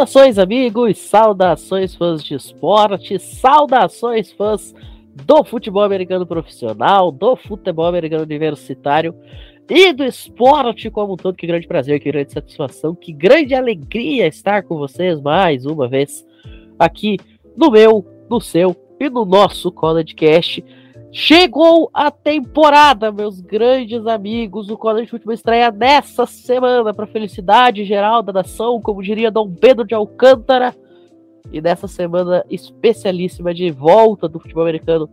Saudações, amigos, saudações, fãs de esporte, saudações, fãs do futebol americano profissional, do futebol americano universitário e do esporte como um todo. Que grande prazer, que grande satisfação, que grande alegria estar com vocês mais uma vez aqui no meu, no seu e no nosso College Cast. Chegou a temporada, meus grandes amigos. O College Futebol estreia nessa semana para felicidade geral da nação, como diria Dom Pedro de Alcântara. E nessa semana especialíssima de volta do futebol americano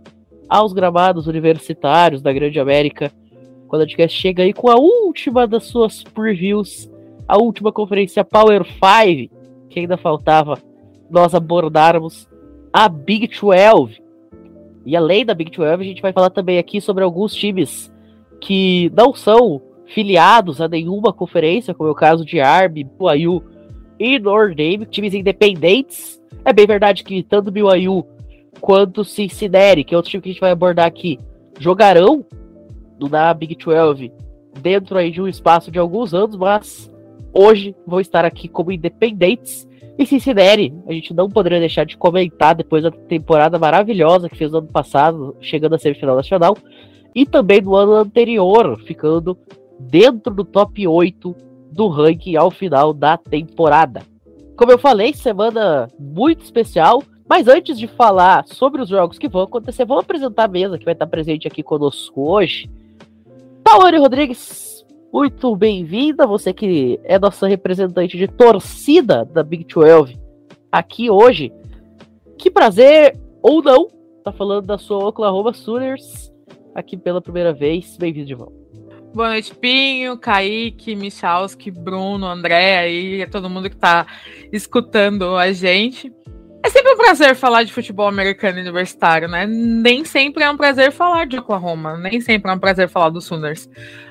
aos gramados universitários da Grande América. Quando a gente chega aí com a última das suas previews, a última conferência Power 5, que ainda faltava nós abordarmos a Big 12 e além da Big 12, a gente vai falar também aqui sobre alguns times que não são filiados a nenhuma conferência, como é o caso de Army, BYU e Notre Dame, times independentes. É bem verdade que tanto BYU quanto Cincinnati, que é outro time que a gente vai abordar aqui, jogarão na Big 12 dentro aí de um espaço de alguns anos, mas hoje vão estar aqui como independentes e Cincinnati, a gente não poderia deixar de comentar depois da temporada maravilhosa que fez no ano passado, chegando à semifinal nacional, e também no ano anterior, ficando dentro do top 8 do ranking ao final da temporada. Como eu falei, semana muito especial, mas antes de falar sobre os jogos que vão acontecer, vamos apresentar a mesa que vai estar presente aqui conosco hoje. Tawane Rodrigues, muito bem-vinda, você que é nossa representante de torcida da Big 12 aqui hoje. Que prazer, ou não, tá falando da sua Oklahoma Sooners aqui pela primeira vez. Bem-vindo de volta. Boa noite, Pinho, Kaique, Michalski, Bruno, André aí, todo mundo que tá escutando a gente. É sempre um prazer falar de futebol americano universitário, né? Nem sempre é um prazer falar de Oklahoma, nem sempre é um prazer falar dos Sooners.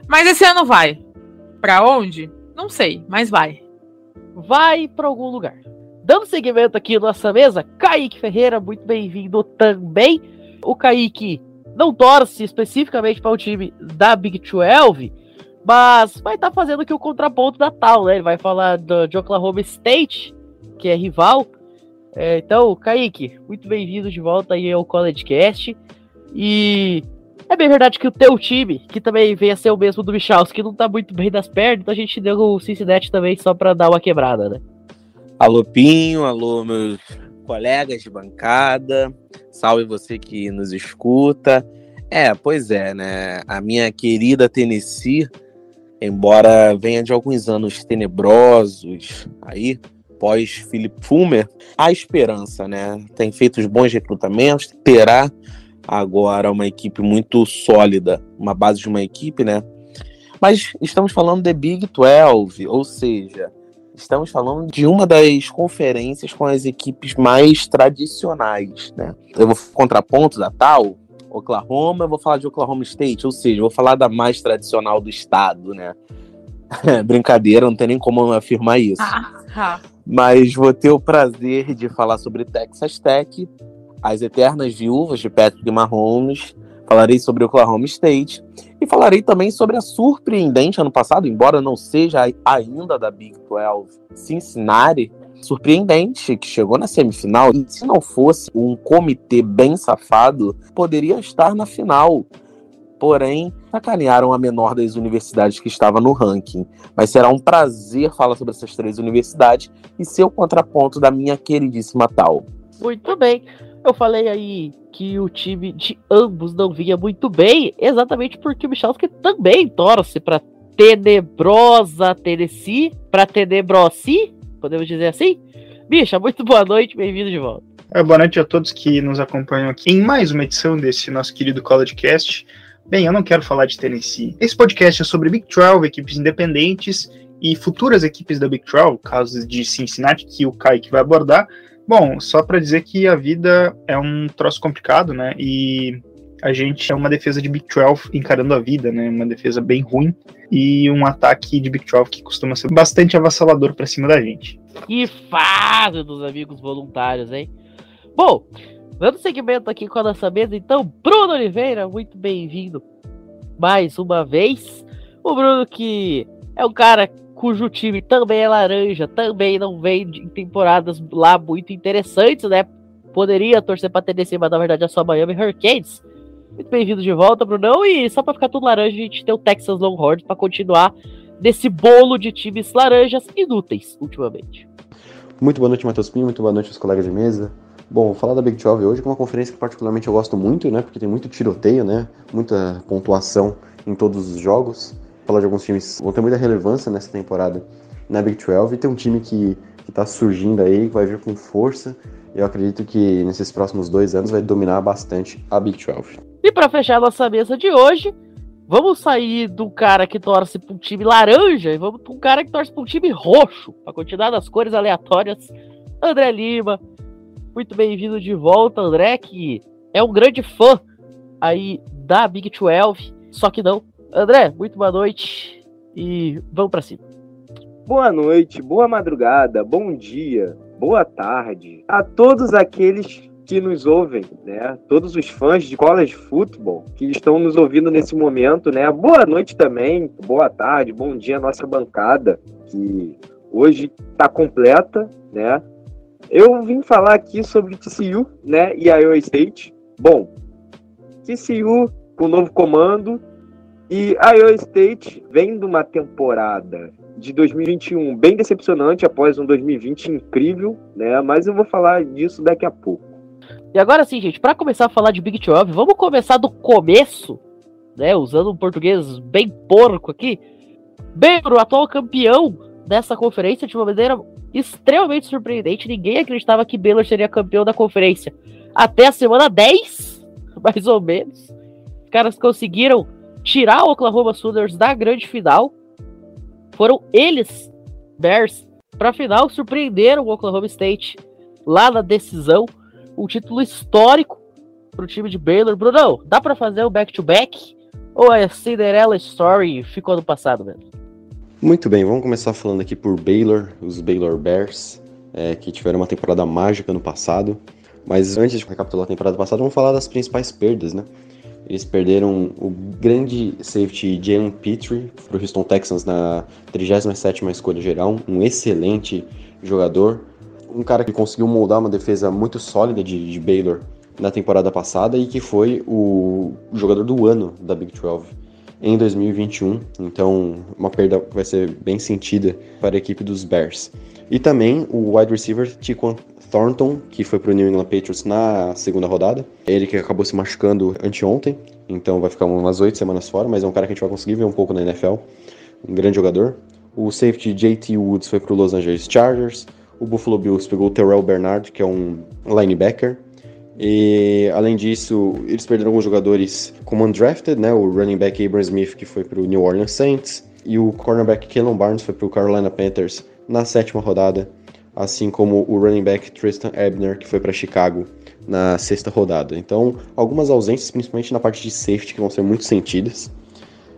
Mas esse ano vai. Para onde? Não sei, mas vai. Vai para algum lugar. Dando seguimento aqui nossa mesa, Kaique Ferreira, muito bem-vindo também. O Kaique não torce especificamente para o time da Big 12, mas vai estar tá fazendo aqui o contraponto da tal, né? Ele vai falar do, de Oklahoma State, que é rival, é, então, Kaique, muito bem-vindo de volta aí ao College Cast. E é bem verdade que o teu time, que também veio a ser o mesmo do Michals, que não tá muito bem das pernas, então a gente deu o Cincinnati também só pra dar uma quebrada, né? Alô, Pinho, alô, meus colegas de bancada, salve você que nos escuta. É, pois é, né? A minha querida Tennessee, embora venha de alguns anos tenebrosos aí, pós Philip Fulmer, há esperança, né? Tem feito os bons recrutamentos, terá agora uma equipe muito sólida, uma base de uma equipe, né? Mas estamos falando de Big 12, ou seja, estamos falando de uma das conferências com as equipes mais tradicionais, né? Eu vou contraponto da tal, Oklahoma, eu vou falar de Oklahoma State, ou seja, vou falar da mais tradicional do estado, né? Brincadeira, não tem nem como afirmar isso. Ah, ah mas vou ter o prazer de falar sobre Texas Tech, as eternas viúvas de Patrick Mahomes, falarei sobre Oklahoma State e falarei também sobre a surpreendente ano passado, embora não seja ainda da Big 12, Cincinnati, surpreendente que chegou na semifinal e se não fosse um comitê bem safado, poderia estar na final porém sacanearam a menor das universidades que estava no ranking. Mas será um prazer falar sobre essas três universidades e seu contraponto da minha queridíssima Tal. Muito bem. Eu falei aí que o time de ambos não vinha muito bem, exatamente porque o Michalski também torce para tenebrosa Tennessee, para tenebrosi, podemos dizer assim? Bicha, muito boa noite, bem-vindo de volta. É, boa noite a todos que nos acompanham aqui em mais uma edição desse nosso querido College Cast. Bem, eu não quero falar de Tennessee. Esse podcast é sobre Big 12, equipes independentes e futuras equipes da Big 12, casos de Cincinnati, que o Kaique vai abordar. Bom, só para dizer que a vida é um troço complicado, né? E a gente é uma defesa de Big 12 encarando a vida, né? Uma defesa bem ruim e um ataque de Big 12 que costuma ser bastante avassalador para cima da gente. Que fase dos amigos voluntários, hein? Bom, Dando seguimento aqui com a nossa mesa, então, Bruno Oliveira, muito bem-vindo mais uma vez. O Bruno que é um cara cujo time também é laranja, também não vem em temporadas lá muito interessantes, né? Poderia torcer para Tennessee, mas na verdade é só Miami Hurricanes. Muito bem-vindo de volta, Brunão. E só para ficar tudo laranja, a gente tem o Texas Longhorns para continuar nesse bolo de times laranjas inúteis ultimamente. Muito boa noite, Matheus Pinho. Muito boa noite, os colegas de mesa. Bom, falar da Big 12 hoje, que é uma conferência que particularmente eu gosto muito, né? Porque tem muito tiroteio, né? Muita pontuação em todos os jogos. Falar de alguns times vão ter muita relevância nessa temporada na Big 12 e tem um time que, que tá surgindo aí, que vai vir com força. Eu acredito que nesses próximos dois anos vai dominar bastante a Big 12. E para fechar a nossa mesa de hoje, vamos sair do cara que torce para um time laranja e vamos para um cara que torce para um time roxo, para continuar nas cores aleatórias. André Lima, muito bem-vindo de volta, André, que é um grande fã aí da Big 12, só que não. André, muito boa noite e vamos para cima. Boa noite, boa madrugada, bom dia, boa tarde a todos aqueles que nos ouvem, né? Todos os fãs de college football que estão nos ouvindo nesse momento, né? Boa noite também, boa tarde, bom dia nossa bancada que hoje está completa, né? Eu vim falar aqui sobre TCU, né, e Iowa State. Bom, TCU com novo comando e Iowa State vem de uma temporada de 2021 bem decepcionante após um 2020 incrível, né? Mas eu vou falar disso daqui a pouco. E agora sim, gente, para começar a falar de Big 12, vamos começar do começo, né? Usando um português bem porco aqui. Baylor, o atual campeão dessa conferência de uma maneira extremamente surpreendente. Ninguém acreditava que Baylor seria campeão da conferência. Até a semana 10, mais ou menos. Os caras conseguiram tirar o Oklahoma Sooners da grande final. Foram eles, Bears, para a final, surpreenderam o Oklahoma State lá na decisão. Um título histórico para o time de Baylor. Bruno, dá para fazer o back-to-back? -back, ou é Cinderella Story ficou no passado mesmo? Muito bem, vamos começar falando aqui por Baylor, os Baylor Bears, é, que tiveram uma temporada mágica no passado. Mas antes de recapitular a temporada passada, vamos falar das principais perdas, né? Eles perderam o grande safety Jalen Petrie para o Houston Texans na 37ª escolha geral, um excelente jogador, um cara que conseguiu moldar uma defesa muito sólida de, de Baylor na temporada passada e que foi o jogador do ano da Big 12 em 2021. Então, uma perda vai ser bem sentida para a equipe dos Bears. E também o wide receiver Tiquan Thornton, que foi para o New England Patriots na segunda rodada. Ele que acabou se machucando anteontem, então vai ficar umas oito semanas fora, mas é um cara que a gente vai conseguir ver um pouco na NFL. Um grande jogador. O safety JT Woods foi para o Los Angeles Chargers. O Buffalo Bills pegou o Terrell Bernard, que é um linebacker. E além disso, eles perderam alguns jogadores como undrafted, né? O running back Abram Smith, que foi para o New Orleans Saints, e o cornerback Kellen Barnes foi para o Carolina Panthers na sétima rodada, assim como o running back Tristan Ebner, que foi para Chicago na sexta rodada. Então, algumas ausências, principalmente na parte de safety, que vão ser muito sentidas.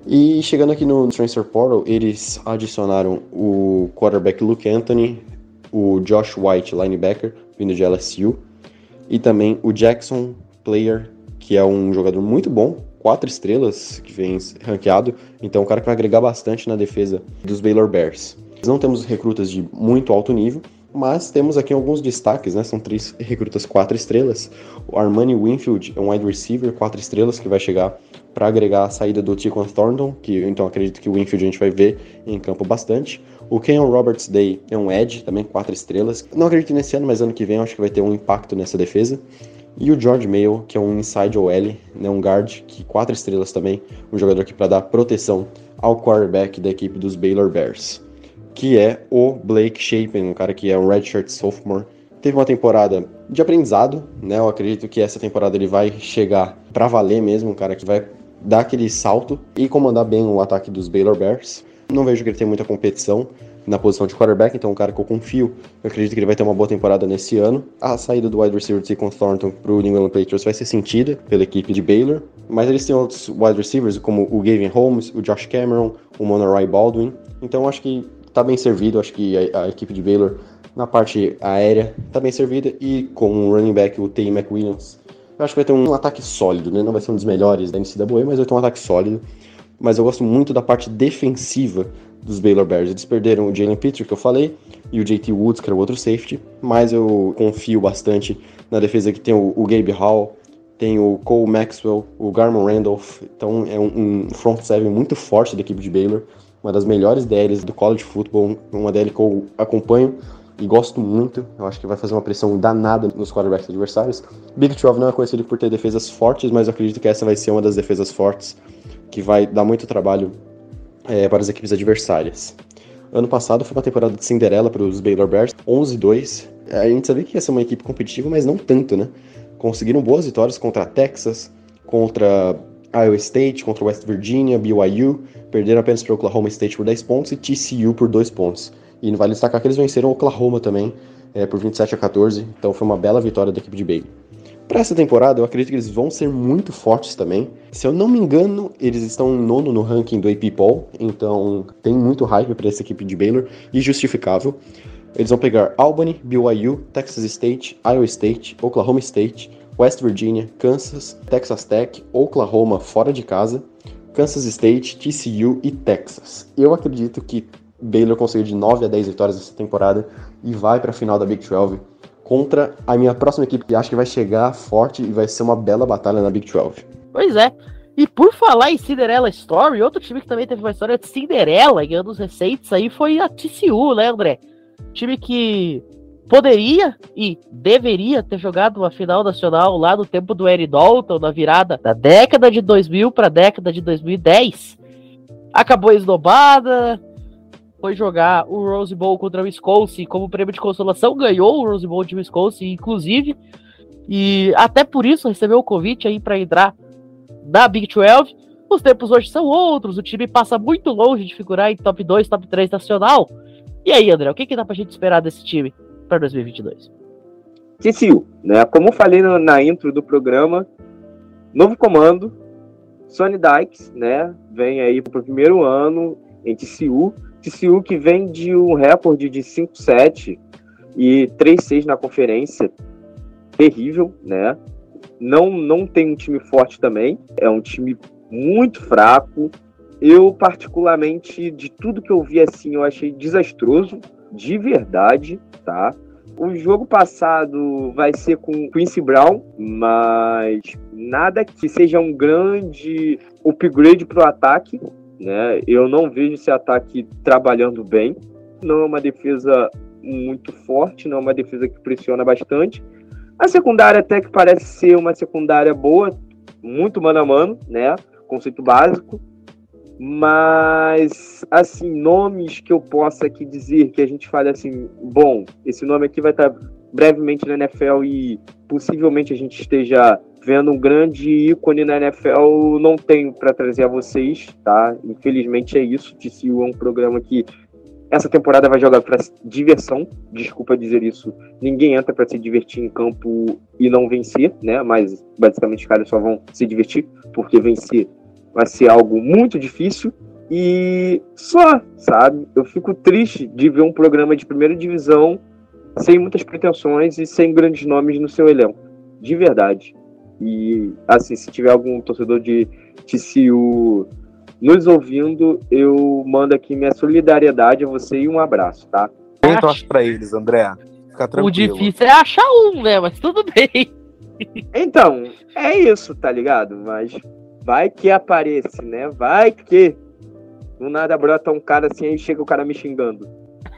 E chegando aqui no Transfer Portal, eles adicionaram o quarterback Luke Anthony, o Josh White, linebacker, vindo de LSU, e também o Jackson Player, que é um jogador muito bom, quatro estrelas que vem ranqueado, então é um cara que vai agregar bastante na defesa dos Baylor Bears. Não temos recrutas de muito alto nível, mas temos aqui alguns destaques, né? São três recrutas quatro estrelas. O Armani Winfield é um wide receiver quatro estrelas que vai chegar para agregar a saída do Tiquan Thornton, que então acredito que o Winfield a gente vai ver em campo bastante. O Kenyon Roberts Day é um edge, também quatro estrelas. Não acredito nesse ano, mas ano que vem acho que vai ter um impacto nessa defesa. E o George Mayo, que é um inside OL, né, um guard, que quatro estrelas também, um jogador aqui para dar proteção ao quarterback da equipe dos Baylor Bears, que é o Blake Shapen, um cara que é um redshirt sophomore. Teve uma temporada de aprendizado, né? Eu acredito que essa temporada ele vai chegar para valer mesmo, um cara que vai dar aquele salto e comandar bem o ataque dos Baylor Bears. Não vejo que ele tenha muita competição na posição de quarterback, então é um cara que eu confio. Eu acredito que ele vai ter uma boa temporada nesse ano. A saída do wide receiver Deacon Thornton para o New England Patriots vai ser sentida pela equipe de Baylor, mas eles têm outros wide receivers como o Gavin Holmes, o Josh Cameron, o Monorai Baldwin. Então acho que está bem servido, acho que a, a, equipe de Baylor na parte aérea está bem servida e com o running back o Tay McWilliams. Eu acho que vai ter um ataque sólido, né? Não vai ser um dos melhores da NCAA, mas vai ter um ataque sólido mas eu gosto muito da parte defensiva dos Baylor Bears. Eles perderam o Jalen Pitcher, que eu falei, e o JT Woods, que era o outro safety, mas eu confio bastante na defesa que tem o, o Gabe Hall, tem o Cole Maxwell, o Garmon Randolph, então é um, um front seven muito forte da equipe de Baylor, uma das melhores DLs do college football, uma DL que eu acompanho e gosto muito. Eu acho que vai fazer uma pressão danada nos quarterbacks adversários. Big 12 não é conhecido por ter defesas fortes, mas eu acredito que essa vai ser uma das defesas fortes que vai dar muito trabalho é, para as equipes adversárias. Ano passado foi uma temporada de Cinderela para os Baylor Bears, 11-2. A gente sabia que ia ser uma equipe competitiva, mas não tanto, né? Conseguiram boas vitórias contra a Texas, contra Iowa State, contra West Virginia, BYU, perderam apenas para Oklahoma State por 10 pontos e TCU por 2 pontos. E vale destacar que eles venceram Oklahoma também é, por 27 a 14, então foi uma bela vitória da equipe de Baylor. Para essa temporada, eu acredito que eles vão ser muito fortes também. Se eu não me engano, eles estão em nono no ranking do AP Poll, então tem muito hype para essa equipe de Baylor e justificável. Eles vão pegar Albany, BYU, Texas State, Iowa State, Oklahoma State, West Virginia, Kansas, Texas Tech, Oklahoma fora de casa, Kansas State, TCU e Texas. Eu acredito que Baylor conseguiu de 9 a 10 vitórias essa temporada e vai para a final da Big 12 contra a minha próxima equipe que acho que vai chegar forte e vai ser uma bela batalha na Big 12. Pois é. E por falar em Cinderella Story, outro time que também teve uma história de Cinderela em anos recentes aí foi a TCU, né, André? Time que poderia e deveria ter jogado uma final nacional lá no tempo do Eric Dalton, na virada da década de 2000 para a década de 2010. Acabou esnobada, foi jogar o Rose Bowl contra o Wisconsin como prêmio de consolação, ganhou o Rose Bowl de Wisconsin, inclusive, e até por isso recebeu o convite aí para entrar na Big 12. Os tempos hoje são outros, o time passa muito longe de figurar em top 2, top 3 nacional. E aí, André, o que, que dá pra gente esperar desse time para 2022? TCU, né? Como falei no, na intro do programa, novo comando, Sonny Dykes, né? Vem aí pro primeiro ano em TCU TCU que vem de um recorde de 5-7 e 3-6 na conferência, terrível, né? Não, não tem um time forte também, é um time muito fraco. Eu, particularmente, de tudo que eu vi assim, eu achei desastroso, de verdade, tá? O jogo passado vai ser com Quincy Brown, mas nada que seja um grande upgrade para o ataque. Né? Eu não vejo esse ataque trabalhando bem. Não é uma defesa muito forte, não é uma defesa que pressiona bastante. A secundária até que parece ser uma secundária boa, muito mano a mano, né? Conceito básico. Mas, assim, nomes que eu possa aqui dizer que a gente fale assim, bom, esse nome aqui vai estar brevemente na NFL e possivelmente a gente esteja vendo um grande ícone na NFL, não tenho para trazer a vocês, tá? Infelizmente é isso. TCU é um programa que essa temporada vai jogar para diversão. Desculpa dizer isso. Ninguém entra para se divertir em campo e não vencer, né? Mas basicamente os caras só vão se divertir, porque vencer vai ser algo muito difícil. E só, sabe? Eu fico triste de ver um programa de primeira divisão sem muitas pretensões e sem grandes nomes no seu elenco. De verdade. E, assim, se tiver algum torcedor de TCU nos ouvindo, eu mando aqui minha solidariedade a você e um abraço, tá? Quem torce pra eles, André? Fica tranquilo. O difícil é achar um, né? Mas tudo bem. Então, é isso, tá ligado? Mas vai que aparece, né? Vai que. Do nada brota um cara assim e chega o cara me xingando.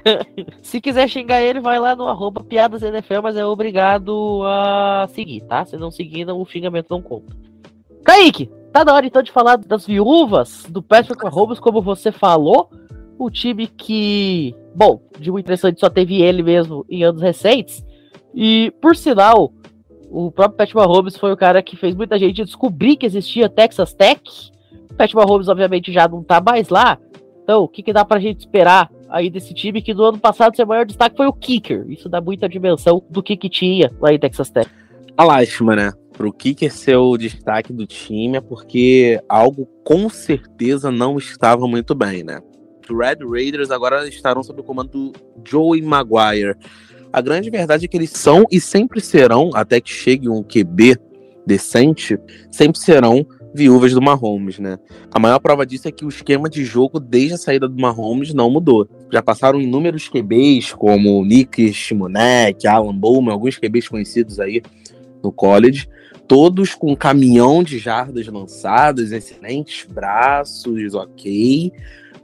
Se quiser xingar ele, vai lá no arroba piadasNFL, mas é obrigado a seguir, tá? Se não seguir, o xingamento não conta. Kaique, tá na hora então de falar das viúvas do Patrick Mahomes, como você falou. O time que, bom, de muito interessante só teve ele mesmo em anos recentes. E, por sinal, o próprio Patrick Mahomes foi o cara que fez muita gente descobrir que existia Texas Tech. O Mahomes, obviamente, já não tá mais lá. Então, o que, que dá pra gente esperar aí desse time que no ano passado seu maior destaque foi o kicker. Isso dá muita dimensão do que, que tinha lá em Texas Tech. A lástima, né? Pro kicker ser o destaque do time é porque algo com certeza não estava muito bem, né? Os Red Raiders agora estarão sob o comando do Joey Maguire. A grande verdade é que eles são e sempre serão, até que chegue um QB decente, sempre serão viúvas do Mahomes, né? A maior prova disso é que o esquema de jogo desde a saída do Mahomes não mudou. Já passaram inúmeros QBs, como Nick Shimonek, Alan Bowman, alguns QBs conhecidos aí no college, todos com um caminhão de jardas lançadas, excelentes braços, ok,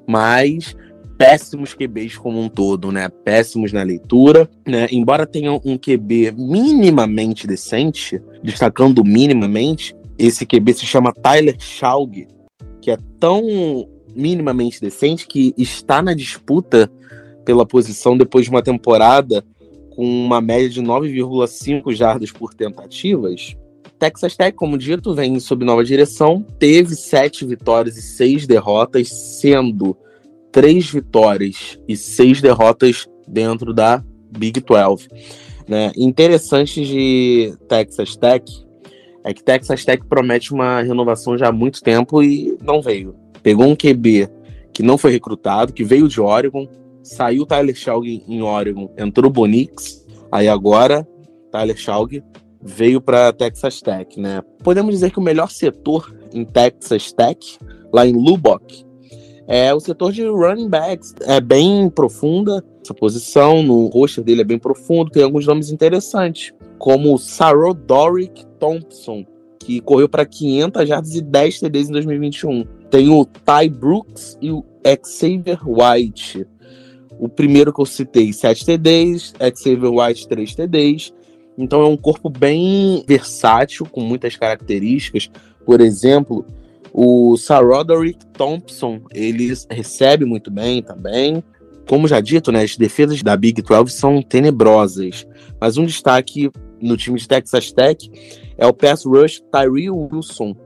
mas péssimos QBs como um todo, né? Péssimos na leitura, né? Embora tenham um QB minimamente decente, destacando minimamente, esse QB se chama Tyler Schaug, que é tão minimamente decente que está na disputa pela posição depois de uma temporada com uma média de 9,5 jardas por tentativas. Texas Tech, como dito, vem sob nova direção, teve sete vitórias e seis derrotas, sendo três vitórias e seis derrotas dentro da Big 12. Né? Interessante de Texas Tech é que Texas Tech promete uma renovação já há muito tempo e não veio. Pegou um QB que não foi recrutado, que veio de Oregon, saiu Tyler Schaug em Oregon, entrou Bonix, aí agora Tyler Schaug veio para Texas Tech, né? Podemos dizer que o melhor setor em Texas Tech, lá em Lubbock, é o setor de running backs. É bem profunda essa posição, no roster dele é bem profundo, tem alguns nomes interessantes, como o Sarah Doric Thompson, que correu para 500 jardas e 10 TDs em 2021. Tem o Ty Brooks e o Xavier White. O primeiro que eu citei, 7 TDs, Xavier White, 3 TDs. Então é um corpo bem versátil, com muitas características. Por exemplo, o Sir Roderick Thompson, ele recebe muito bem também. Como já dito, né, as defesas da Big 12 são tenebrosas. Mas um destaque no time de Texas Tech é o pass rush Tyree Wilson.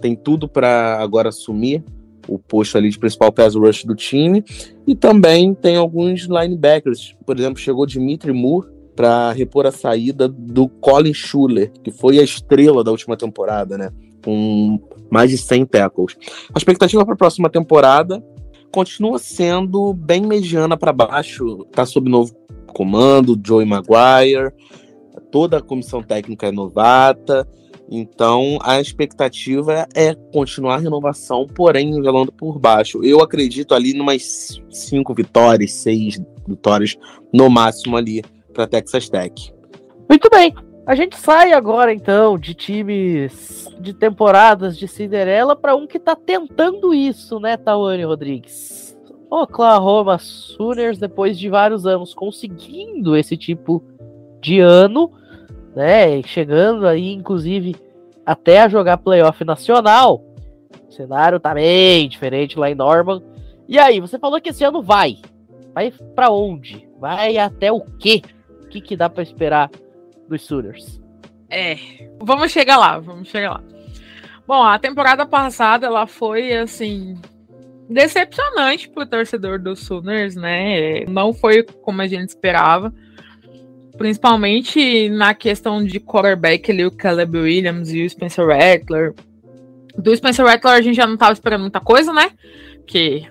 Tem tudo para agora assumir o posto ali de principal pass rush do time. E também tem alguns linebackers. Por exemplo, chegou Dimitri Moore para repor a saída do Colin Schuler, que foi a estrela da última temporada, né? Com mais de 100 tackles. A expectativa para a próxima temporada continua sendo bem mediana para baixo. Está sob novo comando, Joey Maguire, toda a comissão técnica é novata. Então a expectativa é continuar a renovação, porém nivelando por baixo. Eu acredito ali numas cinco vitórias, seis vitórias no máximo ali para Texas Tech. Muito bem. A gente sai agora então de times de temporadas de Cinderela para um que está tentando isso, né, Tawane Rodrigues? Oklahoma Sooners, depois de vários anos conseguindo esse tipo de ano, né, chegando aí, inclusive, até a jogar playoff nacional. O cenário tá bem diferente lá em Norman. E aí, você falou que esse ano vai. Vai para onde? Vai até o quê? O que, que dá para esperar dos Sooners. É, vamos chegar lá, vamos chegar lá. Bom, a temporada passada ela foi assim decepcionante para o torcedor dos Sooners, né? Não foi como a gente esperava, principalmente na questão de quarterback ali o Caleb Williams e o Spencer Rattler. Do Spencer Rattler a gente já não estava esperando muita coisa, né? Que,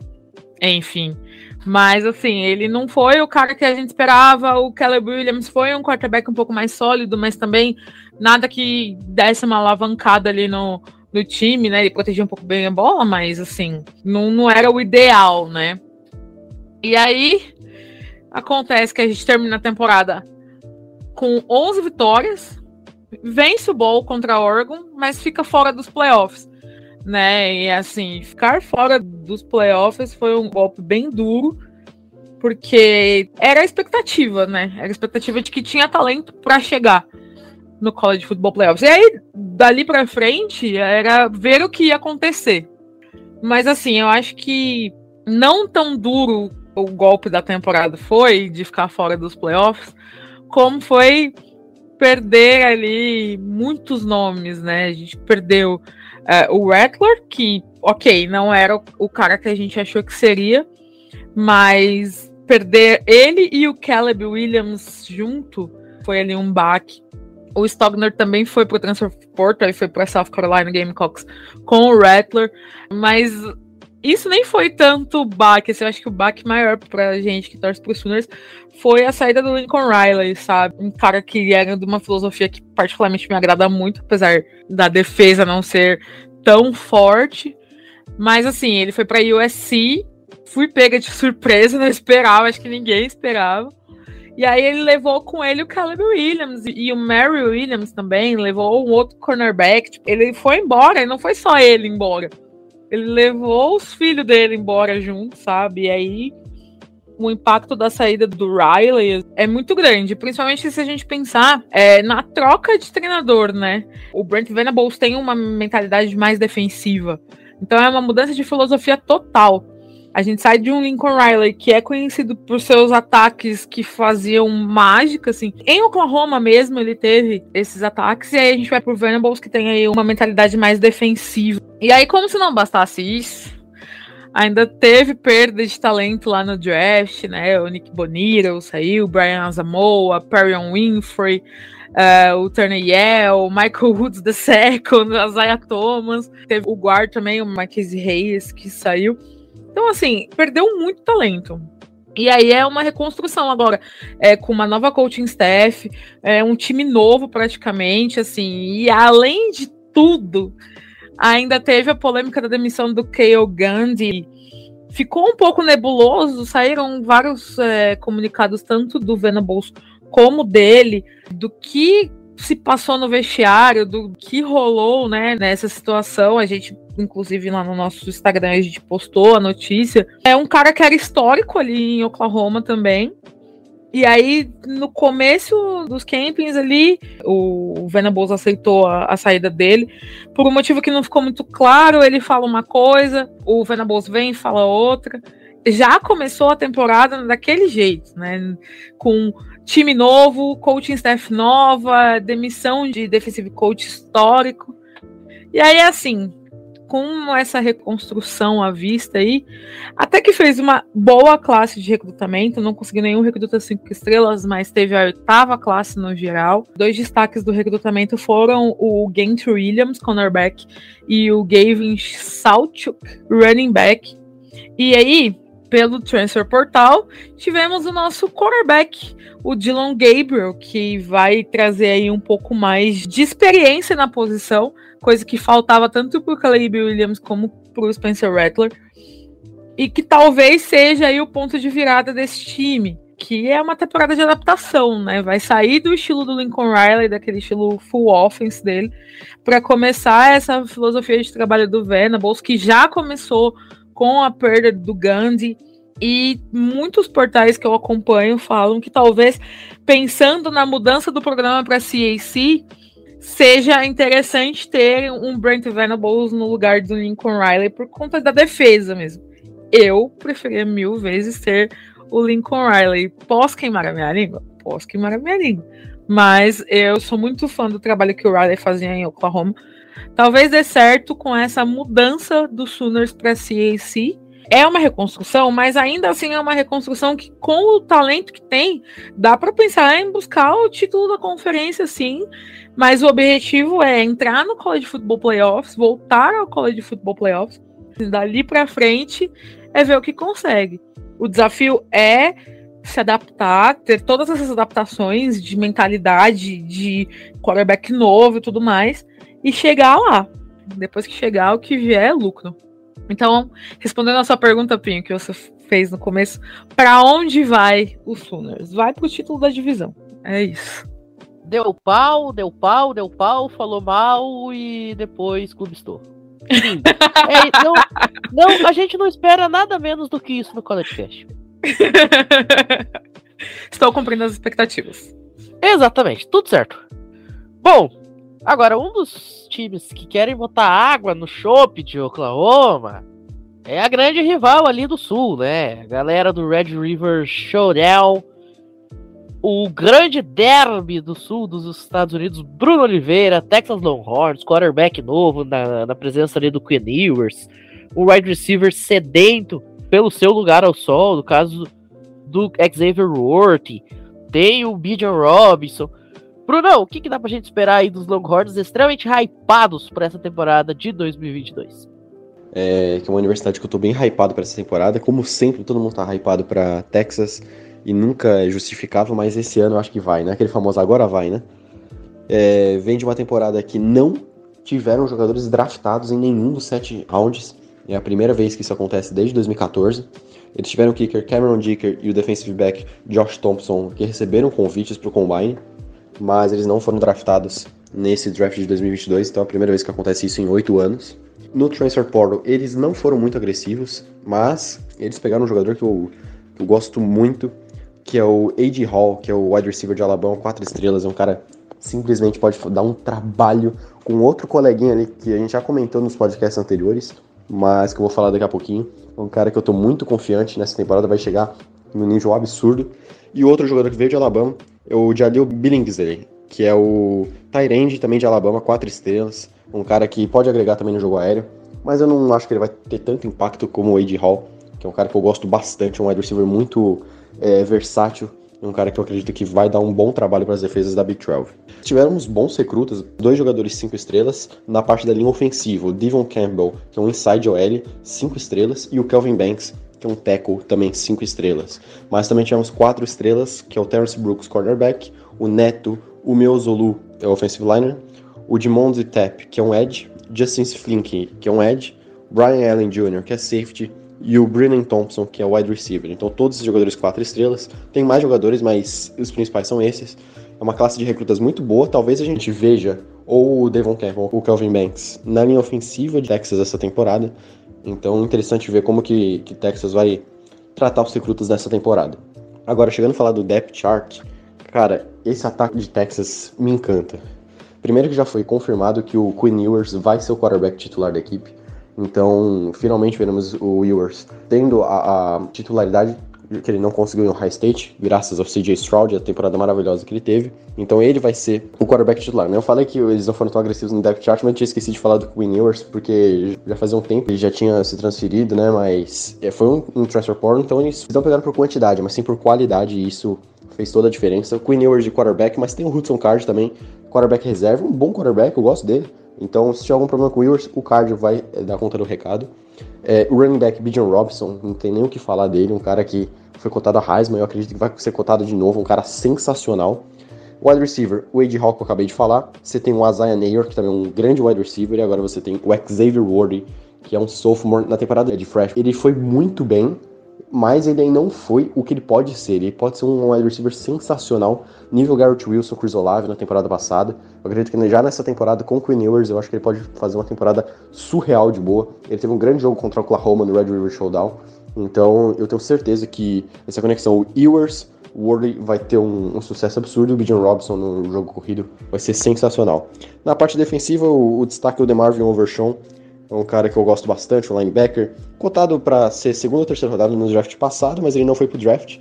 enfim, mas, assim, ele não foi o cara que a gente esperava. O Caleb Williams foi um quarterback um pouco mais sólido, mas também nada que desse uma alavancada ali no, no time, né? Ele protegia um pouco bem a bola, mas, assim, não, não era o ideal, né? E aí, acontece que a gente termina a temporada com 11 vitórias, vence o Bowl contra a Oregon, mas fica fora dos playoffs né? E assim, ficar fora dos playoffs foi um golpe bem duro, porque era a expectativa, né? Era a expectativa de que tinha talento para chegar no College Football Playoffs. E aí, dali para frente, era ver o que ia acontecer. Mas assim, eu acho que não tão duro o golpe da temporada foi de ficar fora dos playoffs, como foi perder ali muitos nomes, né? A gente perdeu Uh, o Rattler, que, ok, não era o, o, cara que a gente achou que seria, mas perder ele e o Caleb Williams junto foi ali um baque. O Stogner também foi pro transfer portal e foi para South Carolina Gamecocks com o Rattler, mas isso nem foi tanto baque, assim, eu acho que o baque maior pra gente que torce pro Sooners foi a saída do Lincoln Riley, sabe? Um cara que era de uma filosofia que particularmente me agrada muito, apesar da defesa não ser tão forte. Mas assim, ele foi para USC, fui pega de surpresa, não esperava, acho que ninguém esperava. E aí ele levou com ele o Caleb Williams e o Mary Williams também, levou um outro cornerback. Tipo, ele foi embora, e não foi só ele embora. Ele levou os filhos dele embora junto, sabe? E aí o impacto da saída do Riley é muito grande, principalmente se a gente pensar é, na troca de treinador, né? O Brent Venables tem uma mentalidade mais defensiva. Então é uma mudança de filosofia total. A gente sai de um Lincoln Riley que é conhecido por seus ataques que faziam mágica, assim. Em Oklahoma mesmo ele teve esses ataques, e aí a gente vai pro Venables que tem aí uma mentalidade mais defensiva. E aí, como se não bastasse isso, ainda teve perda de talento lá no draft, né? O Nick Bonito saiu, o Brian Asamoah, Perrion Winfrey, uh, o Turner Yell, o Michael Woods II, o Isaiah Thomas, teve o guard também, o Mackenzie Reyes, que saiu. Então, assim, perdeu muito talento. E aí é uma reconstrução agora, é, com uma nova coaching staff, é um time novo praticamente, assim, e além de tudo, ainda teve a polêmica da demissão do Kale Gandhi. Ficou um pouco nebuloso, saíram vários é, comunicados, tanto do Venables como dele, do que se passou no vestiário, do que rolou né, nessa situação. A gente inclusive lá no nosso Instagram a gente postou a notícia. É um cara que era histórico ali em Oklahoma também. E aí, no começo dos campings ali, o Venables aceitou a, a, saída dele. Por um motivo que não ficou muito claro, ele fala uma coisa, o Venables vem e fala outra. Já começou a temporada daquele jeito, né? Com time novo, coaching staff nova, demissão de defensive coach histórico. E aí, assim, com essa reconstrução à vista aí, até que fez uma boa classe de recrutamento, não conseguiu nenhum recruta cinco estrelas, mas teve a oitava classe no geral. Dois destaques do recrutamento foram o Gant Williams, cornerback, e o Gavin Salchuk, running back. E aí, pelo Transfer Portal, tivemos o nosso quarterback, o Dylan Gabriel, que vai trazer aí um pouco mais de experiência na posição, coisa que faltava tanto para o Caleb Williams como para o Spencer Rattler, e que talvez seja aí o ponto de virada desse time, que é uma temporada de adaptação, né? Vai sair do estilo do Lincoln Riley, daquele estilo full offense dele, para começar essa filosofia de trabalho do Venables, que já começou com a perda do Gandhi. E muitos portais que eu acompanho falam que talvez pensando na mudança do programa para CAC, seja interessante ter um Brent Venables no lugar do Lincoln Riley por conta da defesa mesmo. Eu preferia mil vezes ter o Lincoln Riley. Posso queimar a minha língua? Posso queimar a minha língua. Mas eu sou muito fã do trabalho que o Riley fazia em Oklahoma. Talvez dê certo com essa mudança dos Sooners para CAC. É uma reconstrução, mas ainda assim é uma reconstrução que, com o talento que tem, dá para pensar em buscar o título da conferência, sim. Mas o objetivo é entrar no College Football Playoffs, voltar ao College Football Playoffs, dali para frente é ver o que consegue. O desafio é se adaptar, ter todas essas adaptações de mentalidade, de quarterback novo e tudo mais, e chegar lá. Depois que chegar, o que vier é lucro. Então, respondendo a sua pergunta, Pinho, que você fez no começo, para onde vai o Sooners? Vai para o título da divisão. É isso. Deu pau, deu pau, deu pau, falou mal e depois clubistou. é, não, não, a gente não espera nada menos do que isso no College Cash. Estou cumprindo as expectativas. Exatamente, tudo certo. Bom, agora um dos times que querem botar água no chope de Oklahoma é a grande rival ali do sul, né? A galera do Red River Showdown o grande derby do sul dos Estados Unidos, Bruno Oliveira, Texas Longhorns, quarterback novo na, na presença ali do Quinn Ewers, um wide receiver sedento pelo seu lugar ao sol, no caso do Xavier Worthy, tem o Bijan Robinson. Bruno, o que, que dá pra gente esperar aí dos Longhorns extremamente hypados para essa temporada de 2022? É, que é uma universidade que eu tô bem hypado para essa temporada. Como sempre, todo mundo tá hypado para Texas e nunca é justificava, mas esse ano eu acho que vai, né? Aquele famoso agora vai, né? É, vem de uma temporada que não tiveram jogadores draftados em nenhum dos sete rounds. É a primeira vez que isso acontece desde 2014. Eles tiveram o kicker Cameron Dicker e o defensive back Josh Thompson, que receberam convites para o Combine, mas eles não foram draftados nesse draft de 2022, então é a primeira vez que acontece isso em oito anos. No Transfer Portal, eles não foram muito agressivos, mas eles pegaram um jogador que eu, que eu gosto muito, que é o A.J. Hall, que é o wide receiver de Alabama, quatro estrelas, é um cara simplesmente pode dar um trabalho com outro coleguinha ali que a gente já comentou nos podcasts anteriores, mas que eu vou falar daqui a pouquinho. É um cara que eu tô muito confiante nessa temporada, vai chegar no nível absurdo. E outro jogador que veio de Alabama o Jalil Billingsley, que é o Tyrande também de Alabama, quatro estrelas. Um cara que pode agregar também no jogo aéreo, mas eu não acho que ele vai ter tanto impacto como o Wade Hall, que é um cara que eu gosto bastante, um wide receiver muito é, versátil, um cara que eu acredito que vai dar um bom trabalho para as defesas da Big 12. Tivemos bons recrutas, dois jogadores 5 estrelas na parte da linha ofensiva, o Devon Campbell, que é um inside OL, 5 estrelas, e o Kelvin Banks, que é um tackle também 5 estrelas. Mas também tivemos 4 estrelas, que é o Terrence Brooks, cornerback, o Neto, o Meozolu, é o offensive liner, o Dimonzi Tap, que é um edge, Justin Flink, que é um edge, Brian Allen Jr., que é safety, e o Brennan Thompson, que é wide receiver. Então todos esses jogadores quatro estrelas. Tem mais jogadores, mas os principais são esses. É uma classe de recrutas muito boa. Talvez a gente veja ou o Devon Campbell ou o Kelvin Banks na linha ofensiva de Texas essa temporada. Então interessante ver como que, que Texas vai tratar os recrutas dessa temporada. Agora, chegando a falar do depth chart, cara, esse ataque de Texas me encanta. Primeiro que já foi confirmado que o Quinn Ewers vai ser o quarterback titular da equipe. Então, finalmente veremos o Ewers tendo a, a titularidade que ele não conseguiu em Ohio State, graças ao CJ Stroud, a temporada maravilhosa que ele teve. Então ele vai ser o quarterback titular. Né? Eu falei que eles não foram tão agressivos no depth chart, mas eu tinha esquecido de falar do Quinn Ewers, porque já fazia um tempo ele já tinha se transferido, né? Mas é, foi um, um transfer portal, então eles não pegaram por quantidade, mas sim por qualidade, e isso fez toda a diferença. O Quinn Ewers de quarterback, mas tem o Hudson Card também, quarterback reserva, um bom quarterback, eu gosto dele. Então, se tiver algum problema com o Ewers, o Cardio vai eh, dar conta do recado. É, o running back Bijan Robson, não tem nem o que falar dele, um cara que foi cotado a Heisman, eu acredito que vai ser cotado de novo, um cara sensacional. Wide receiver, o Wade Hawk, eu acabei de falar. Você tem o Isaiah Nayer, que também é um grande wide receiver, e agora você tem o Xavier Ward, que é um sophomore na temporada de fresh. Ele foi muito bem, mas ele ainda não foi o que ele pode ser. Ele pode ser um wide receiver sensacional, nível Garrett Wilson, Chris Olave na temporada passada. Eu acredito que já nessa temporada com o Quinn Ewers, eu acho que ele pode fazer uma temporada surreal de boa. Ele teve um grande jogo contra o Oklahoma no Red River Showdown. Então eu tenho certeza que essa conexão, o Ewers, o Worley vai ter um, um, sucesso absurdo. O Bijan Robson no jogo corrido vai ser sensacional. Na parte defensiva, o, o destaque é o DeMarvin Overshawn. É um cara que eu gosto bastante, um linebacker, cotado para ser segunda ou terceira rodada no draft passado, mas ele não foi pro draft.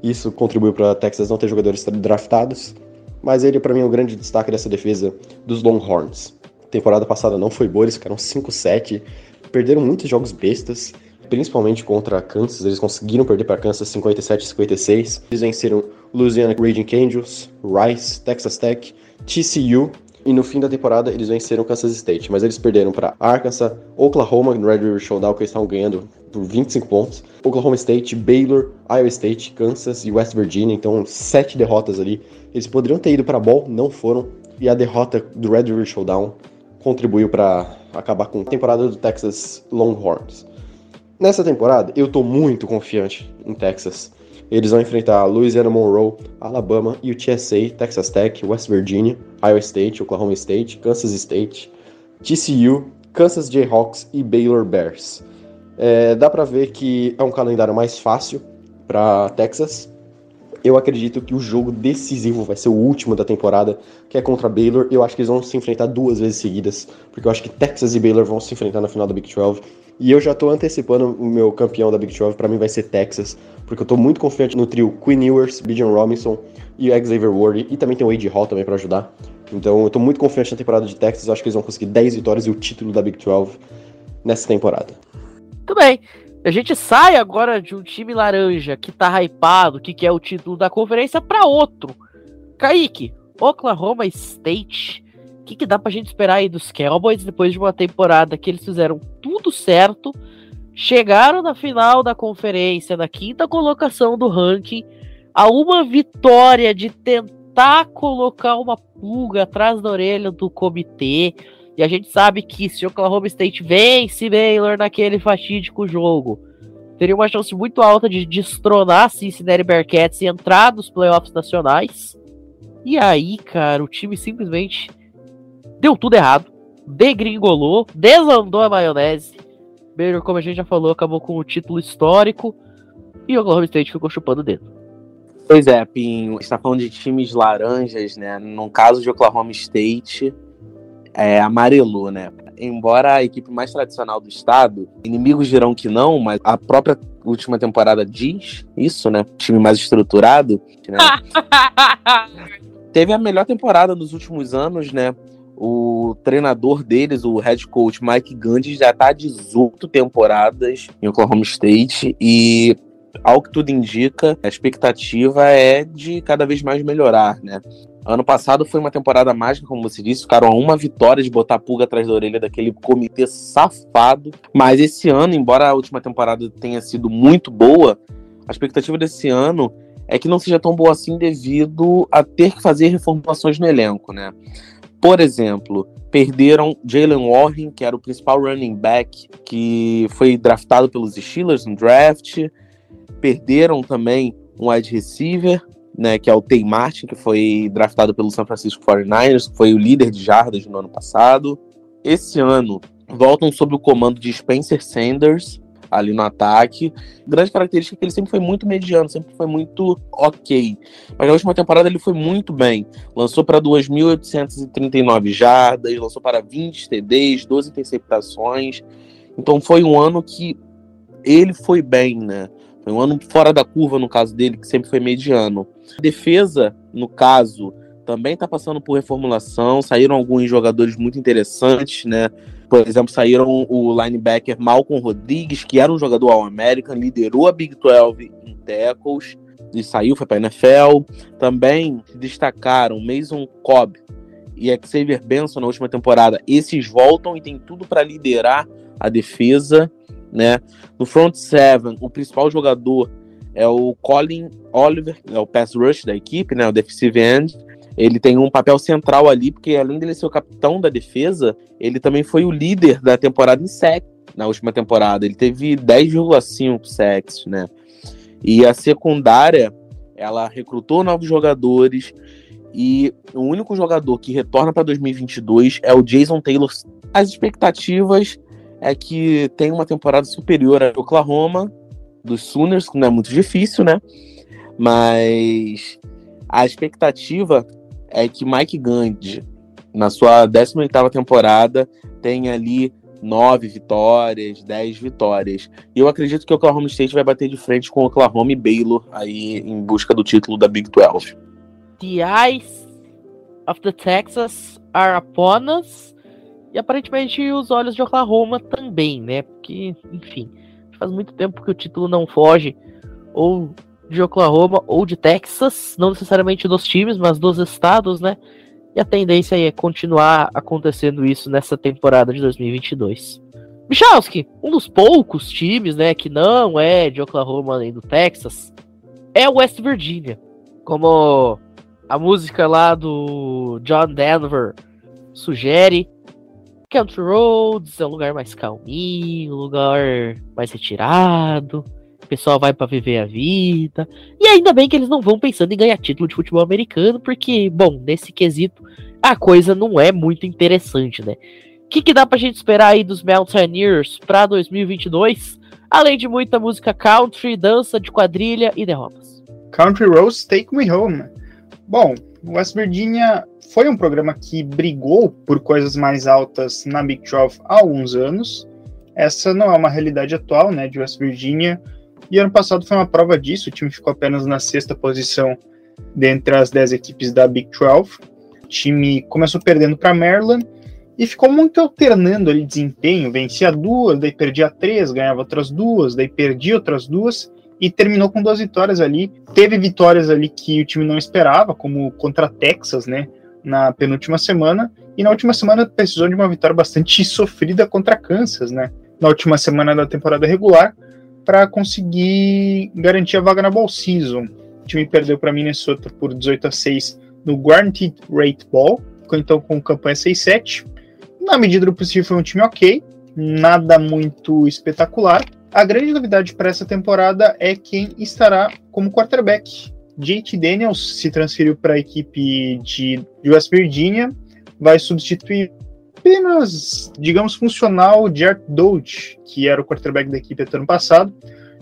Isso contribuiu para Texas não ter jogadores draftados, mas ele para mim é o grande destaque dessa defesa dos Longhorns. Temporada passada não foi boa, eles ficaram 5-7, perderam muitos jogos bestas, principalmente contra Kansas, eles conseguiram perder para Kansas 57-56. Eles venceram Louisiana Raging Angels, Rice, Texas Tech, TCU e no fim da temporada eles venceram Kansas State, mas eles perderam para Arkansas, Oklahoma no Red River Showdown, que eles estavam ganhando por 25 pontos, Oklahoma State, Baylor, Iowa State, Kansas e West Virginia, então sete derrotas ali. Eles poderiam ter ido para Ball, não foram, e a derrota do Red River Showdown contribuiu para acabar com a temporada do Texas Longhorns. Nessa temporada, eu tô muito confiante em Texas. Eles vão enfrentar Louisiana Monroe, Alabama, UTSA, Texas Tech, West Virginia, Iowa State, Oklahoma State, Kansas State, TCU, Kansas Jayhawks e Baylor Bears. É, dá para ver que é um calendário mais fácil para Texas. Eu acredito que o jogo decisivo vai ser o último da temporada, que é contra Baylor. Eu acho que eles vão se enfrentar duas vezes seguidas, porque eu acho que Texas e Baylor vão se enfrentar na final da Big 12. E eu já tô antecipando o meu campeão da Big 12, para mim vai ser Texas, porque eu tô muito confiante no trio Quinn Ewers, Bijan Robinson e Xavier Ward, e também tem o Wade Hall também para ajudar. Então eu tô muito confiante na temporada de Texas, acho que eles vão conseguir 10 vitórias e o título da Big 12 nessa temporada. Muito bem. A gente sai agora de um time laranja que tá hypado, que quer o título da conferência, para outro. Kaique, Oklahoma State o que, que dá pra gente esperar aí dos Cowboys depois de uma temporada que eles fizeram tudo certo, chegaram na final da conferência, na quinta colocação do ranking, a uma vitória de tentar colocar uma pulga atrás da orelha do comitê, E a gente sabe que se Oklahoma State vence Baylor naquele fatídico jogo, teria uma chance muito alta de destronar Cincinnati Bearcats e entrar nos playoffs nacionais. E aí, cara, o time simplesmente deu tudo errado, degringolou, desandou a maionese. Baylor, como a gente já falou, acabou com o título histórico e o Oklahoma State ficou chupando o dedo. Pois é, Pinho, está falando de times laranjas, né? No caso de Oklahoma State, é, amarelou, né? Embora a equipe mais tradicional do estado, inimigos dirão que não, mas a própria última temporada diz isso, né? Time mais estruturado. Né? Teve a melhor temporada nos últimos anos, né? O treinador deles, o head coach Mike Gandhi, já está há 18 temporadas em Oklahoma State e ao que tudo indica, a expectativa é de cada vez mais melhorar, né? Ano passado foi uma temporada mágica, como você disse, ficaram a uma vitória de botar pulga atrás da orelha daquele comitê safado. Mas esse ano, embora a última temporada tenha sido muito boa, a expectativa desse ano é que não seja tão boa assim devido a ter que fazer reformulações no elenco, né? Por exemplo, perderam Jalen Warren, que era o principal running back que foi draftado pelos Steelers no draft. Perderam também um wide receiver, né, que é o Tay Martin, que foi draftado pelo San Francisco 49ers, que foi o líder de jardas no ano passado. Esse ano voltam sob o comando de Spencer Sanders ali no ataque. Grande característica é que ele sempre foi muito mediano, sempre foi muito ok. Mas na última temporada ele foi muito bem. Lançou para 2.839 jardas, lançou para 20 TDs, 12 interceptações. Então foi um ano que ele foi bem, né? Foi um ano fora da curva no caso dele, que sempre foi mediano. A defesa, no caso, também está passando por reformulação. Saíram alguns jogadores muito interessantes, né? Por exemplo, saíram o linebacker Malcolm Rodrigues, que era um jogador All-American, liderou a Big 12 em tackles e saiu, foi para a NFL. Também destacaram Mason Cobb e Xavier Benson na última temporada. Esses voltam e tem tudo para liderar a defesa né? No front seven, o principal jogador é o Colin Oliver, é o pass rush da equipe, né? O defensive end. Ele tem um papel central ali, porque além dele ser o capitão da defesa, ele também foi o líder da temporada em sec na última temporada. Ele teve 10,5 sacks, né? E a secundária, ela recrutou novos jogadores e o único jogador que retorna para 2022 é o Jason Taylor. As expectativas é que tem uma temporada superior a Oklahoma, dos Sooners, que não é muito difícil, né? Mas a expectativa é que Mike Gandhi, na sua 18ª temporada, tenha ali nove vitórias, dez vitórias. E eu acredito que o Oklahoma State vai bater de frente com o Oklahoma e Baylor aí em busca do título da Big 12. The eyes of the Texas are upon us. E aparentemente os olhos de Oklahoma também, né? Porque, enfim, faz muito tempo que o título não foge ou de Oklahoma ou de Texas, não necessariamente dos times, mas dos estados, né? E a tendência é continuar acontecendo isso nessa temporada de 2022. Michalski, um dos poucos times, né, que não é de Oklahoma nem do Texas, é o West Virginia. Como a música lá do John Denver sugere, Country Roads é um lugar mais calminho, um lugar mais retirado. O pessoal vai para viver a vida. E ainda bem que eles não vão pensando em ganhar título de futebol americano, porque, bom, nesse quesito, a coisa não é muito interessante, né? O que, que dá pra gente esperar aí dos Mountaineers pra 2022? Além de muita música country, dança de quadrilha e derrotas. Country Roads Take Me Home. Bom, West Virginia foi um programa que brigou por coisas mais altas na Big 12 há alguns anos. Essa não é uma realidade atual, né, de West Virginia. E ano passado foi uma prova disso. O time ficou apenas na sexta posição dentre as 10 equipes da Big 12. O time começou perdendo para Maryland e ficou muito alternando ali desempenho. Vencia duas, daí perdia três, ganhava outras duas, daí perdia outras duas e terminou com duas vitórias ali. Teve vitórias ali que o time não esperava, como contra Texas, né? Na penúltima semana. E na última semana precisou de uma vitória bastante sofrida contra Kansas, né? Na última semana da temporada regular, para conseguir garantir a vaga na Ball Season. O time perdeu para Minnesota por 18 a 6 no Guaranteed Rate Ball, então com campanha 6-7. na medida do possível, foi um time ok, nada muito espetacular. A grande novidade para essa temporada é quem estará como quarterback. JT Daniels se transferiu para a equipe de West Virginia, vai substituir apenas, digamos, funcional Jared Dodge, que era o quarterback da equipe até ano passado.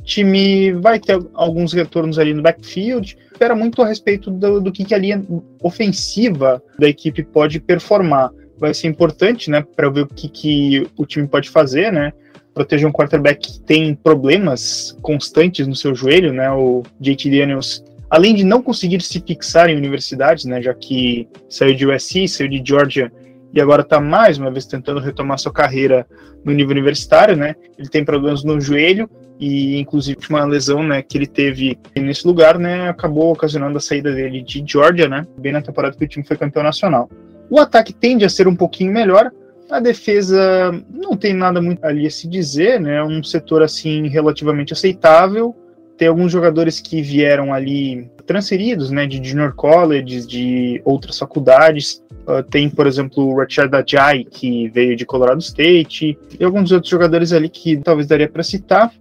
O time vai ter alguns retornos ali no backfield, espera muito a respeito do, do que, que a linha ofensiva da equipe pode performar. Vai ser importante, né, para ver o que, que o time pode fazer, né, proteger um quarterback que tem problemas constantes no seu joelho, né, o JT Daniels além de não conseguir se fixar em universidades, né, já que saiu de USC, saiu de Georgia e agora está mais uma vez tentando retomar sua carreira no nível universitário, né? Ele tem problemas no joelho e inclusive uma lesão, né, que ele teve nesse lugar, né, acabou ocasionando a saída dele de Georgia, né, bem na temporada que o time foi campeão nacional. O ataque tende a ser um pouquinho melhor, a defesa não tem nada muito ali a se dizer, né, um setor assim relativamente aceitável, tem alguns jogadores que vieram ali transferidos, né, de junior colleges, de outras faculdades. Uh, tem, por exemplo, o Rachad Ajay, que veio de Colorado State, e alguns outros jogadores ali que talvez daria para citar.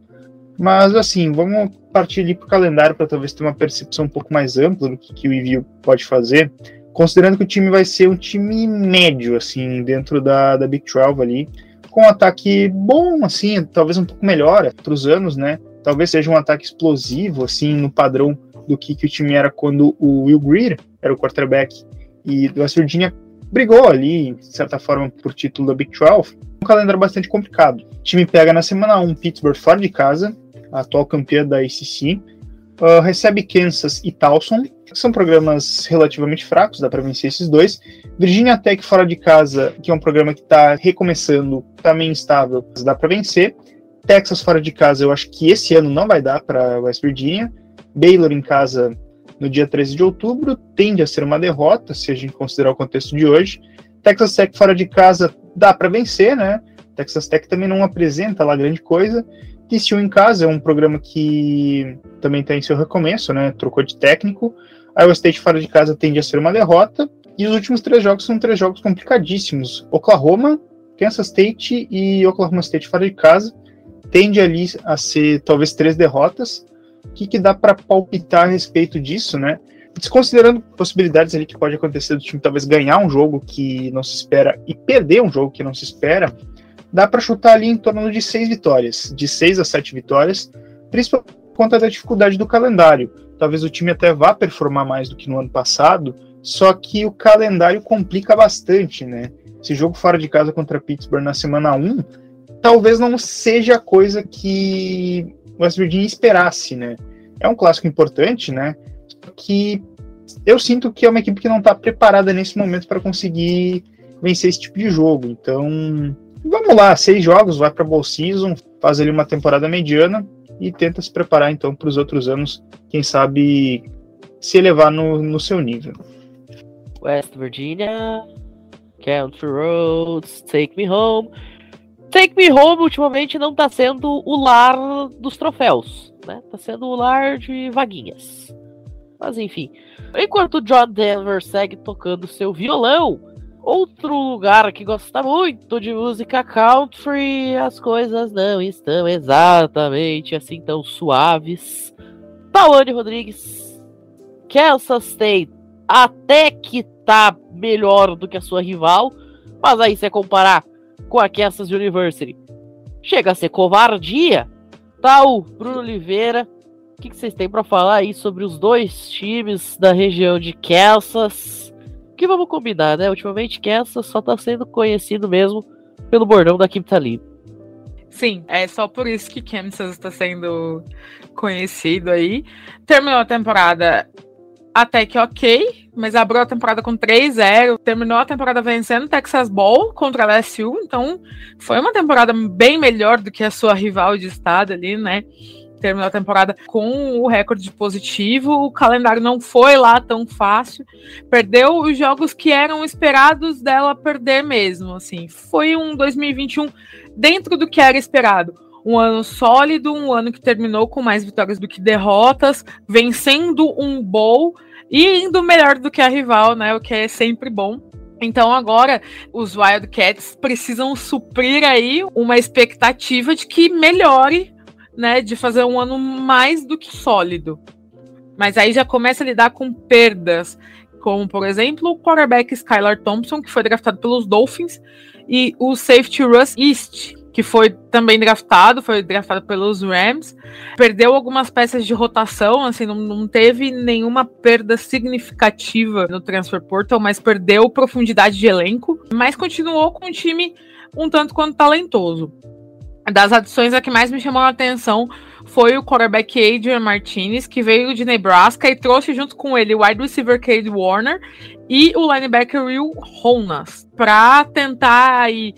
Mas, assim, vamos partir ali para o calendário para talvez ter uma percepção um pouco mais ampla do que, que o EView pode fazer, considerando que o time vai ser um time médio, assim, dentro da, da Big 12 ali, com um ataque bom, assim, talvez um pouco melhor outros anos, né? Talvez seja um ataque explosivo, assim, no padrão do que, que o time era quando o Will Greer era o quarterback e o West Virginia brigou ali, de certa forma, por título da Big 12. Um calendário bastante complicado. O time pega na semana 1 Pittsburgh fora de casa, a atual campeã da ACC, uh, recebe Kansas e Towson, são programas relativamente fracos, dá para vencer esses dois. Virginia Tech fora de casa, que é um programa que está recomeçando, também tá instável, dá para vencer. Texas fora de casa, eu acho que esse ano não vai dar para West Virginia. Baylor em casa no dia 13 de outubro tende a ser uma derrota, se a gente considerar o contexto de hoje. Texas Tech fora de casa dá para vencer, né? Texas Tech também não apresenta lá grande coisa. TCU em casa é um programa que também tem seu recomeço, né? Trocou de técnico. Iowa State fora de casa tende a ser uma derrota. E os últimos três jogos são três jogos complicadíssimos. Oklahoma, Kansas State e Oklahoma State fora de casa tende ali a ser talvez três derrotas. O que, que dá para palpitar a respeito disso, né? Desconsiderando possibilidades ali que pode acontecer do time talvez ganhar um jogo que não se espera e perder um jogo que não se espera, dá para chutar ali em torno de seis vitórias, de seis a sete vitórias, principalmente por conta da dificuldade do calendário. Talvez o time até vá performar mais do que no ano passado, só que o calendário complica bastante, né? Esse jogo fora de casa contra Pittsburgh na semana 1 talvez não seja a coisa que West Virginia esperasse, né? É um clássico importante, né? Que eu sinto que é uma equipe que não está preparada nesse momento para conseguir vencer esse tipo de jogo. Então, vamos lá, seis jogos, vai para Bowl Season, faz ali uma temporada mediana e tenta se preparar então para os outros anos, quem sabe se elevar no, no seu nível. West Virginia, Country Roads, Take Me Home. Take Me Home ultimamente não tá sendo o lar dos troféus, né? Tá sendo o lar de vaguinhas. Mas enfim. Enquanto John Denver segue tocando seu violão, outro lugar que gosta muito de música country, as coisas não estão exatamente assim tão suaves. Tawane Rodrigues, Kansas State até que tá melhor do que a sua rival, mas aí você comparar com a Kansas University. Chega a ser covardia. Tal, Bruno Oliveira, o que, vocês têm para falar aí sobre os dois times da região de Kansas? Que vamos combinar, né? Ultimamente Kansas só tá sendo conhecido mesmo pelo bordão da Kim Talib. Sim, é só por isso que Kansas está sendo conhecido aí. Terminou a temporada até que ok, mas abriu a temporada com 3-0, terminou a temporada vencendo o Texas Bowl contra a LSU, então foi uma temporada bem melhor do que a sua rival de estado ali, né? Terminou a temporada com o recorde positivo, o calendário não foi lá tão fácil, perdeu os jogos que eram esperados dela perder mesmo, assim. Foi um 2021 dentro do que era esperado um ano sólido, um ano que terminou com mais vitórias do que derrotas, vencendo um bowl e indo melhor do que a rival, né? O que é sempre bom. Então agora os Wildcats precisam suprir aí uma expectativa de que melhore, né, de fazer um ano mais do que sólido. Mas aí já começa a lidar com perdas, como por exemplo o quarterback Skylar Thompson, que foi draftado pelos Dolphins, e o safety Russ East, que foi também draftado, foi draftado pelos Rams, perdeu algumas peças de rotação, assim, não, não, teve nenhuma perda significativa no transfer portal, mas perdeu profundidade de elenco, mas continuou com um time um tanto quanto talentoso. Das adições, a que mais me chamou a atenção foi o quarterback Adrian Martinez, que veio de Nebraska e trouxe junto com ele o wide receiver Cade Warner e o linebacker Will Honas, para tentar aí,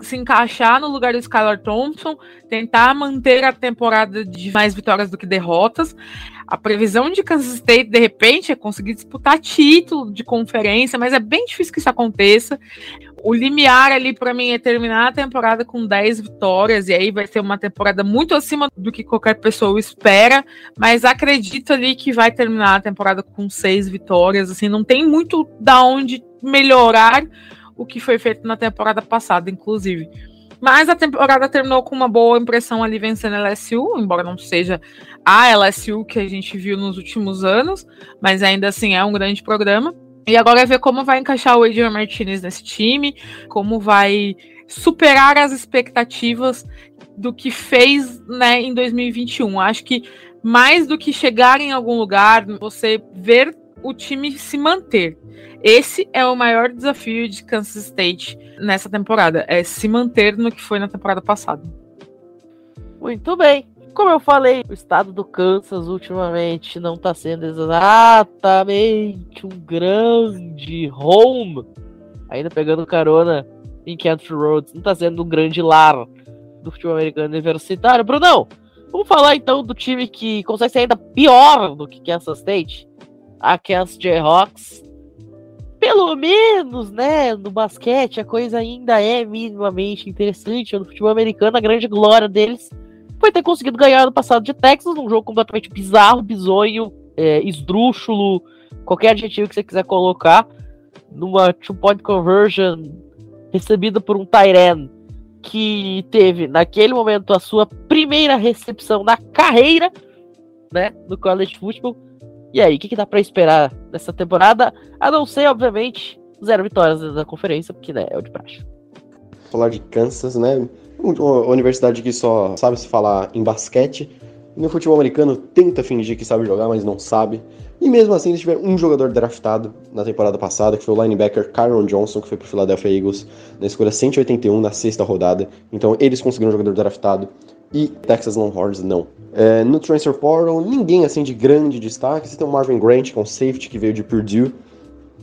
se encaixar no lugar do Skylar Thompson, tentar manter a temporada de mais vitórias do que derrotas. A previsão de Kansas State, de repente, é conseguir disputar título de conferência, mas é bem difícil que isso aconteça. O limiar ali para mim é terminar a temporada com 10 vitórias, e aí vai ser uma temporada muito acima do que qualquer pessoa espera, mas acredito ali que vai terminar a temporada com 6 vitórias, assim, não tem muito da onde melhorar o que foi feito na temporada passada, inclusive. Mas a temporada terminou com uma boa impressão ali vencendo a LSU, embora não seja a LSU que a gente viu nos últimos anos, mas ainda assim é um grande programa. E agora é ver como vai encaixar o Adrian Martinez nesse time, como vai superar as expectativas do que fez né, em 2021. Acho que mais do que chegar em algum lugar, você ver o time se manter. Esse é o maior desafio de Kansas State nessa temporada, é se manter no que foi na temporada passada. Muito bem. Como eu falei, o estado do Kansas ultimamente não está sendo exatamente um grande home. Ainda pegando carona em Country Roads, não está sendo um grande lar do futebol americano universitário. Brunão, vamos falar então do time que consegue ser ainda pior do que Kansas State, a Kansas Jayhawks. Pelo menos, né, no basquete a coisa ainda é minimamente interessante. No futebol americano, a grande glória deles foi ter conseguido ganhar no passado de Texas, num jogo completamente bizarro, bizonho, é, esdrúxulo, qualquer adjetivo que você quiser colocar, numa two-point conversion recebida por um Tyren que teve, naquele momento, a sua primeira recepção na carreira, né, no college football. E aí, o que, que dá para esperar nessa temporada? A não ser, obviamente, zero vitórias da conferência, porque né, é o de praxe. Falar de Kansas, né? Uma universidade que só sabe se falar em basquete. No futebol americano tenta fingir que sabe jogar, mas não sabe. E mesmo assim eles tiveram um jogador draftado na temporada passada, que foi o linebacker Kyron Johnson, que foi pro Philadelphia Eagles na escolha 181 na sexta rodada. Então eles conseguiram um jogador draftado e Texas Longhorns não. É, no transfer portal, ninguém assim de grande destaque. Você tem o Marvin Grant, que é um safety que veio de Purdue,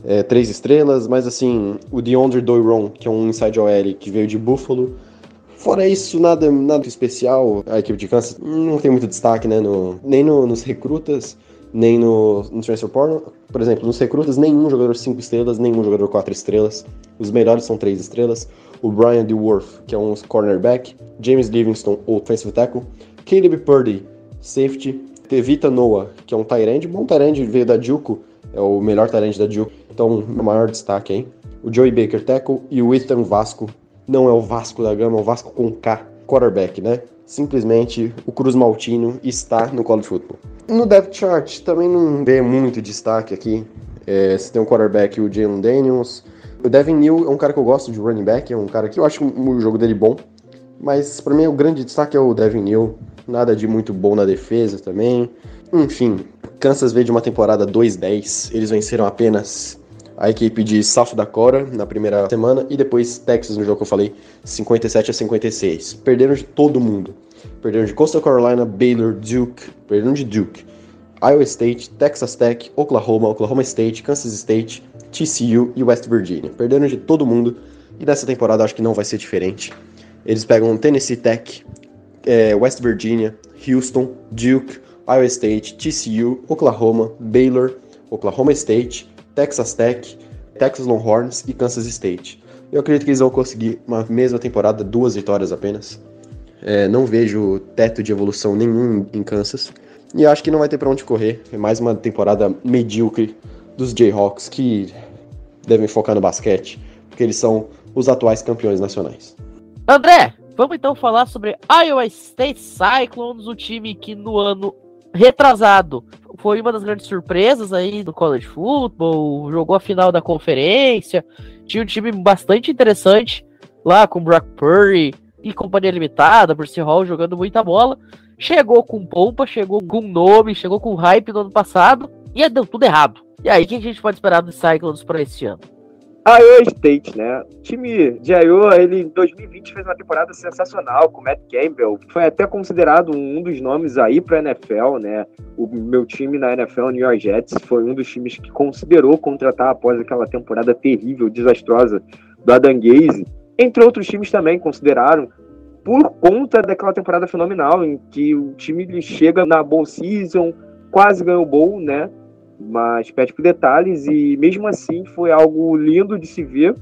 é, três estrelas, mas assim, o DeAndre Doiron, que é um inside OL que veio de Buffalo, Fora isso, nada, nada especial. A equipe de Kansas não tem muito destaque, né? No, nem no, nos recrutas, nem no, no transfer portal. Por exemplo, nos recrutas, nenhum jogador 5 estrelas, nenhum jogador 4 estrelas. Os melhores são 3 estrelas. O Brian DeWolf, que é um cornerback. James Livingston, offensive tackle. Caleb Purdy, safety. Tevita Noah, que é um end. Bom end, veio da Juco. É o melhor end da Juco. Então, o maior destaque aí. O Joey Baker, tackle. E o Ethan Vasco, não é o Vasco da Gama, é o Vasco com K, quarterback, né? Simplesmente o Cruz Maltino está no college football. No depth chart também não vê muito destaque aqui. É, você tem um quarterback, o Jalen Daniels. O Devin Neal é um cara que eu gosto de running back, é um cara que eu acho o jogo dele bom. Mas para mim o grande destaque é o Devin Neal. Nada de muito bom na defesa também. Enfim, Kansas veio de uma temporada 2-10. Eles venceram apenas a equipe de South Dakota na primeira semana e depois Texas no jogo que eu falei, 57 a 56. Perderam de todo mundo. Perderam de Coastal Carolina, Baylor, Duke, perderam de Duke, Iowa State, Texas Tech, Oklahoma, Oklahoma State, Kansas State, TCU e West Virginia. Perderam de todo mundo e nessa temporada acho que não vai ser diferente. Eles pegam Tennessee Tech, é, West Virginia, Houston, Duke, Iowa State, TCU, Oklahoma, Baylor, Oklahoma State, Texas Tech, Texas Longhorns e Kansas State. Eu acredito que eles vão conseguir uma mesma temporada, duas vitórias apenas. É, não vejo teto de evolução nenhum em Kansas. E acho que não vai ter para onde correr. É mais uma temporada medíocre dos Jayhawks que devem focar no basquete, porque eles são os atuais campeões nacionais. André, vamos então falar sobre Iowa State Cyclones, o time que no ano retrasado foi uma das grandes surpresas aí do college football, jogou a final da conferência, tinha um time bastante interessante lá com Brock Purdy e companhia limitada, Bruce Hall jogando muita bola. Chegou com pompa, chegou com nome, chegou com hype no ano passado e deu tudo errado. E aí, o que a gente pode esperar do Cyclones para esse ano? Iowa State, né? O time de Iowa, ele em 2020 fez uma temporada sensacional com o Matt Campbell. Foi até considerado um dos nomes aí para NFL, né? O meu time na NFL, New York Jets, foi um dos times que considerou contratar após aquela temporada terrível, desastrosa do Adam Gaze. Entre outros times também consideraram por conta daquela temporada fenomenal em que o time chega na bowl season, quase ganhou o bowl, né? Mas pede por detalhes e mesmo assim foi algo lindo de se ver.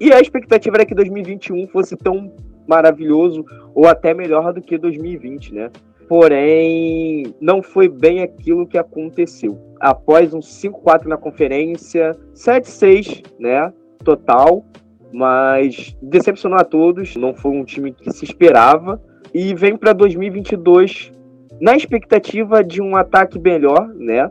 E a expectativa era que 2021 fosse tão maravilhoso ou até melhor do que 2020, né? Porém, não foi bem aquilo que aconteceu. Após um 5-4 na conferência, 7-6, né, total, mas decepcionou a todos, não foi um time que se esperava e vem para 2022 na expectativa de um ataque melhor, né?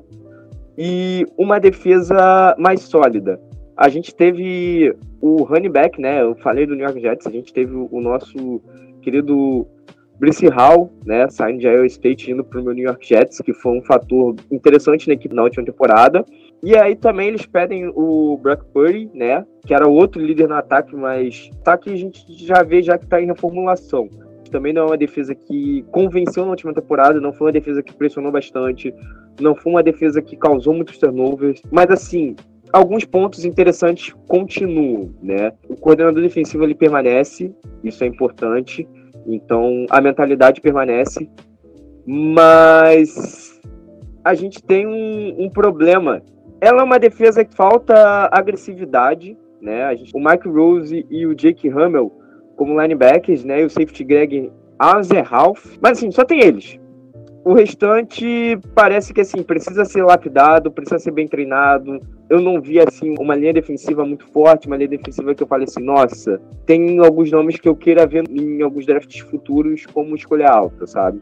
E uma defesa mais sólida. A gente teve o running back, né? Eu falei do New York Jets, a gente teve o nosso querido Brice Hall, né, saindo de Iowa State indo para o New York Jets, que foi um fator interessante na equipe na última temporada. E aí também eles pedem o Brock Purdy, né, que era outro líder no ataque, mas ataque a gente já vê já que está em reformulação. Também não é uma defesa que convenceu na última temporada, não foi uma defesa que pressionou bastante, não foi uma defesa que causou muitos turnovers, mas assim, alguns pontos interessantes continuam, né? O coordenador defensivo ele permanece, isso é importante. Então a mentalidade permanece, mas a gente tem um, um problema. Ela é uma defesa que falta agressividade, né? Gente, o Mike Rose e o Jake Hummel como linebackers, né? E o safety Greg Azerhalf. Mas assim, só tem eles. O restante parece que assim precisa ser lapidado, precisa ser bem treinado. Eu não vi assim uma linha defensiva muito forte, uma linha defensiva que eu falei assim, nossa, tem alguns nomes que eu queira ver em alguns drafts futuros como escolha alta, sabe?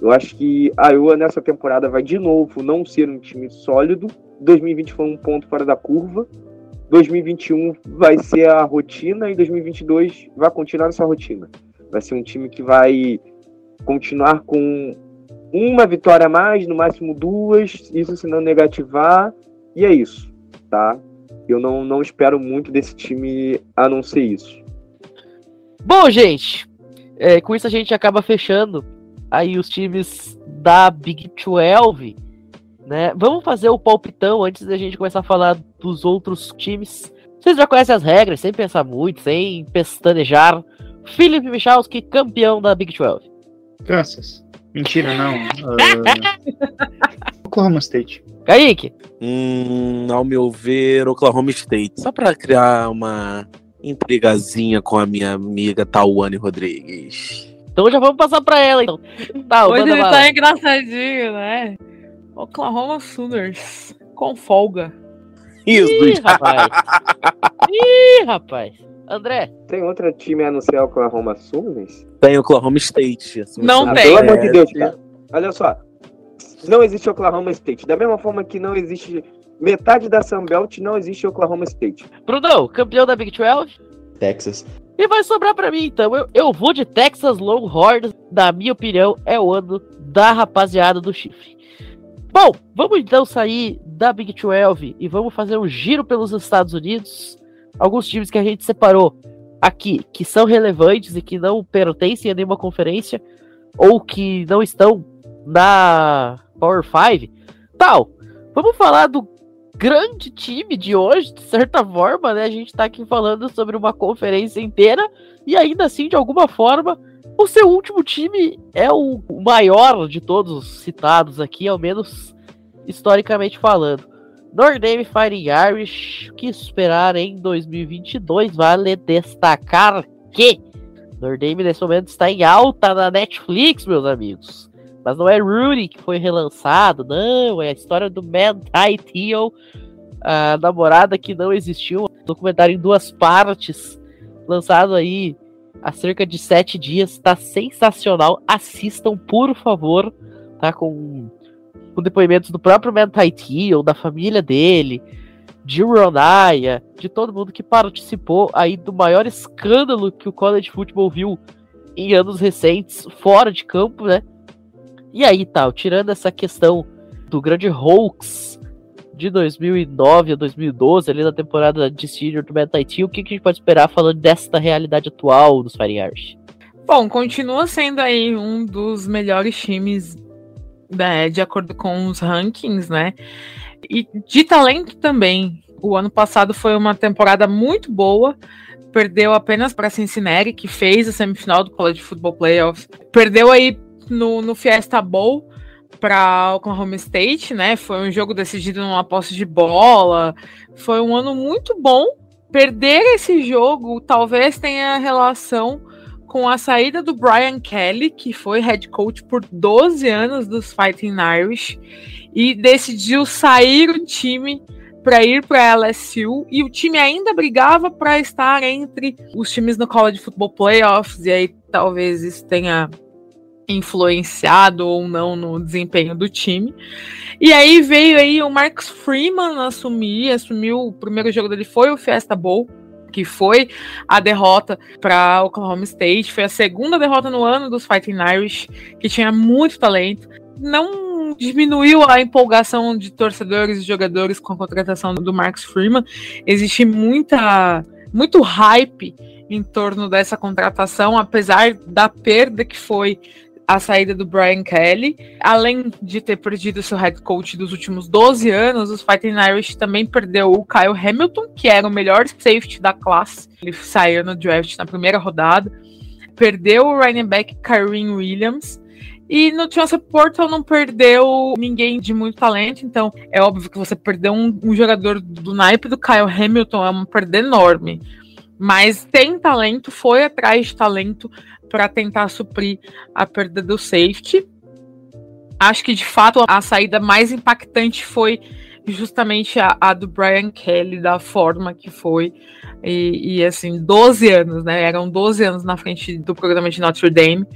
Eu acho que a Iowa nessa temporada vai de novo não ser um time sólido. 2020 foi um ponto fora da curva. 2021 vai ser a rotina e 2022 vai continuar essa rotina. Vai ser um time que vai continuar com uma vitória a mais, no máximo duas, isso se não negativar, e é isso, tá? Eu não, não espero muito desse time a não ser isso. Bom, gente, é, com isso a gente acaba fechando aí os times da Big 12 né? Vamos fazer o palpitão antes da gente começar a falar dos outros times. Vocês já conhecem as regras, sem pensar muito, sem pestanejar. Felipe Michalski, campeão da Big 12. Kansas. Mentira, não. Uh... Oklahoma State. Kaique. Hum, ao meu ver, Oklahoma State. Só para criar uma intrigazinha com a minha amiga Tawane Rodrigues. Então já vamos passar para ela, então. Tá, Hoje ele tá engraçadinho, né? Oklahoma Sooners. Com folga. Isso, Ih, rapaz. Ih, rapaz. André. Tem outro time a não ser Oklahoma Sooners? Tem Oklahoma State. Assim, não ah, tem. Pelo amor de Deus, cara. Olha só. Não existe Oklahoma State. Da mesma forma que não existe metade da Sunbelt, não existe Oklahoma State. Brunão, campeão da Big 12? Texas. E vai sobrar para mim, então. Eu, eu vou de Texas Longhorns. Na minha opinião, é o ano da rapaziada do chifre. Bom, vamos então sair da Big 12 e vamos fazer um giro pelos Estados Unidos. Alguns times que a gente separou aqui, que são relevantes e que não pertencem a nenhuma conferência, ou que não estão na Power 5. Tal, vamos falar do grande time de hoje, de certa forma, né? A gente tá aqui falando sobre uma conferência inteira e ainda assim, de alguma forma, o seu último time é o maior de todos citados aqui, ao menos historicamente falando. Nordame Fighting Irish, o que esperar em 2022? Vale destacar que Nordame nesse momento está em alta na Netflix, meus amigos. Mas não é Rudy que foi relançado, não. É a história do Man Tai Teo, a namorada que não existiu documentário em duas partes, lançado aí há cerca de sete dias, tá sensacional. Assistam, por favor, tá? Com, com depoimentos do próprio Mentai ou da família dele, de Ronaya, de todo mundo que participou aí do maior escândalo que o college football viu em anos recentes, fora de campo, né? E aí, tal, tirando essa questão do grande hoax de 2009 a 2012, ali na temporada de senior do Mentai o que, que a gente pode esperar falando desta realidade atual dos Fighting Irish? Bom, continua sendo aí um dos melhores times né, de acordo com os rankings, né? E de talento também. O ano passado foi uma temporada muito boa. Perdeu apenas para Cincinnati, que fez a semifinal do College Football Playoffs. Perdeu aí no, no Fiesta Bowl para Oklahoma State, né? Foi um jogo decidido numa posse de bola. Foi um ano muito bom. Perder esse jogo talvez tenha relação com a saída do Brian Kelly, que foi head coach por 12 anos dos Fighting Irish, e decidiu sair o time para ir para a LSU e o time ainda brigava para estar entre os times no College Football Playoffs e aí talvez isso tenha influenciado ou não no desempenho do time. E aí veio aí o Marcus Freeman assumir, assumiu o primeiro jogo dele foi o Fiesta Bowl que foi a derrota para Oklahoma State. Foi a segunda derrota no ano dos Fighting Irish, que tinha muito talento. Não diminuiu a empolgação de torcedores e jogadores com a contratação do Marcus Freeman. Existe muita, muito hype em torno dessa contratação, apesar da perda que foi a saída do Brian Kelly. Além de ter perdido seu head coach dos últimos 12 anos, os Fighting Irish também perdeu o Kyle Hamilton, que era o melhor safety da classe. Ele saiu no draft na primeira rodada. Perdeu o running back Kyrene Williams. E no Transfer Portal não perdeu ninguém de muito talento, então é óbvio que você perdeu um, um jogador do naipe do Kyle Hamilton é uma perda enorme. Mas tem talento, foi atrás de talento, para tentar suprir a perda do safety. Acho que de fato a saída mais impactante foi justamente a, a do Brian Kelly, da forma que foi. E, e, assim, 12 anos, né? Eram 12 anos na frente do programa de Notre Dame.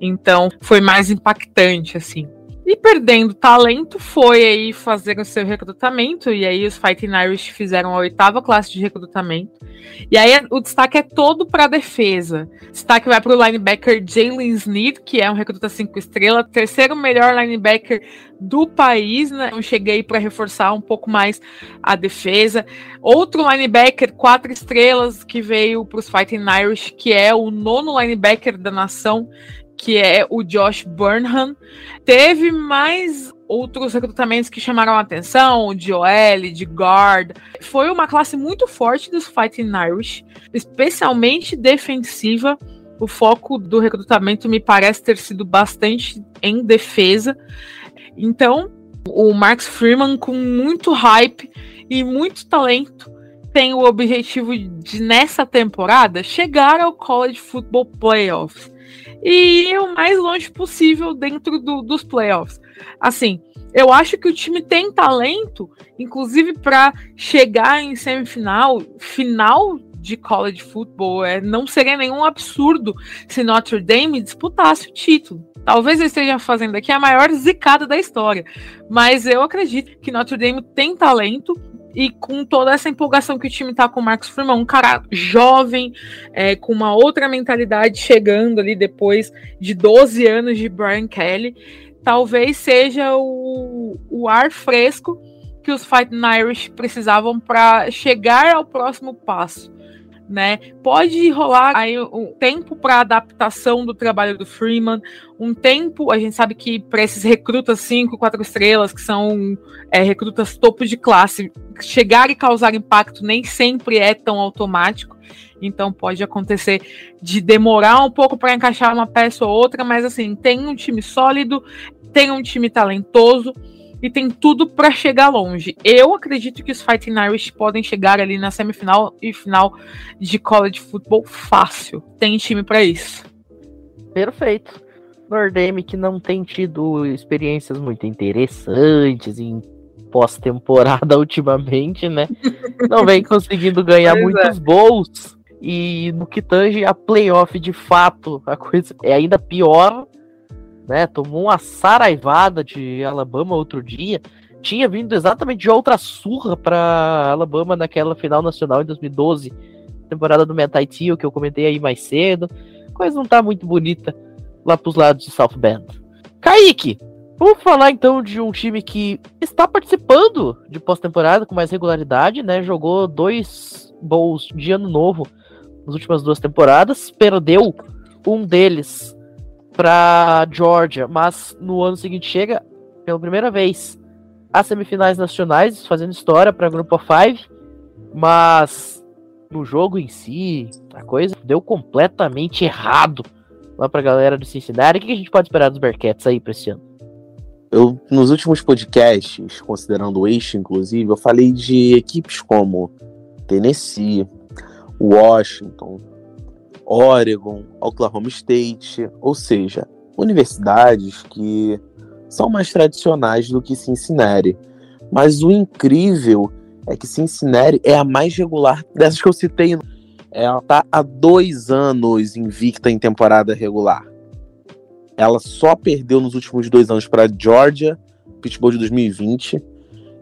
Então foi mais impactante, assim. E perdendo talento, foi aí fazer o seu recrutamento. E aí os Fighting Irish fizeram a oitava classe de recrutamento. E aí o destaque é todo para a defesa. Destaque vai para o linebacker Jalen Sneed, que é um recruta cinco estrelas, terceiro melhor linebacker do país. Né? Eu cheguei para reforçar um pouco mais a defesa. Outro linebacker, quatro estrelas, que veio para os Fighting Irish, que é o nono linebacker da nação que é o Josh Burnham. Teve mais outros recrutamentos que chamaram a atenção, de OL, de guard. Foi uma classe muito forte dos Fighting Irish, especialmente defensiva. O foco do recrutamento me parece ter sido bastante em defesa. Então, o Max Freeman, com muito hype e muito talento, tem o objetivo de, nessa temporada, chegar ao College Football Playoffs e ir o mais longe possível dentro do, dos playoffs. Assim, eu acho que o time tem talento, inclusive para chegar em semifinal, final de college football. É, não seria nenhum absurdo se Notre Dame disputasse o título. Talvez eu esteja fazendo aqui a maior zicada da história, mas eu acredito que Notre Dame tem talento e com toda essa empolgação que o time tá com o Marcos Freeman, um cara jovem, é, com uma outra mentalidade chegando ali depois de 12 anos de Brian Kelly, talvez seja o, o ar fresco que os Fighting Irish precisavam para chegar ao próximo passo né? Pode rolar aí um tempo para adaptação do trabalho do Freeman, um tempo, a gente sabe que para esses recrutas 5, 4 estrelas, que são é, recrutas topo de classe, chegar e causar impacto nem sempre é tão automático. Então pode acontecer de demorar um pouco para encaixar uma peça ou outra, mas assim, tem um time sólido, tem um time talentoso e tem tudo para chegar longe. Eu acredito que os Fighting Irish podem chegar ali na semifinal e final de college football fácil. Tem time para isso. Perfeito. Nordame que não tem tido experiências muito interessantes em pós-temporada ultimamente, né? Não vem conseguindo ganhar Pois muitos bowls. E no que tange a playoff, de fato, a coisa é ainda pior, né? Tomou uma saraivada de Alabama outro dia. Tinha vindo exatamente de outra surra para Alabama naquela final nacional em 2012, temporada do Mentai Tio, que eu comentei aí mais cedo. Coisa não tá muito bonita lá pros lados de South Bend. Kaique, vamos falar então de um time que está participando de pós-temporada com mais regularidade, né? Jogou dois bowls de ano novo nas últimas duas temporadas, perdeu um deles para Georgia, mas no ano seguinte chega pela primeira vez às semifinais nacionais, fazendo história para Grupo of Five, mas no jogo em si, a coisa deu completamente errado lá pra galera do Cincinnati. O que a gente pode esperar dos Bearcats aí pra esse ano? Eu, nos últimos podcasts, considerando o eixo, inclusive, eu falei de equipes como Tennessee, Washington, Oregon, Oklahoma State, ou seja, universidades que são mais tradicionais do que Cincinnati. Mas o incrível é que Cincinnati é a mais regular dessas que eu citei. Ela tá há dois anos invicta em temporada regular. Ela só perdeu nos últimos dois anos para Georgia, Pittsburgh de 2020,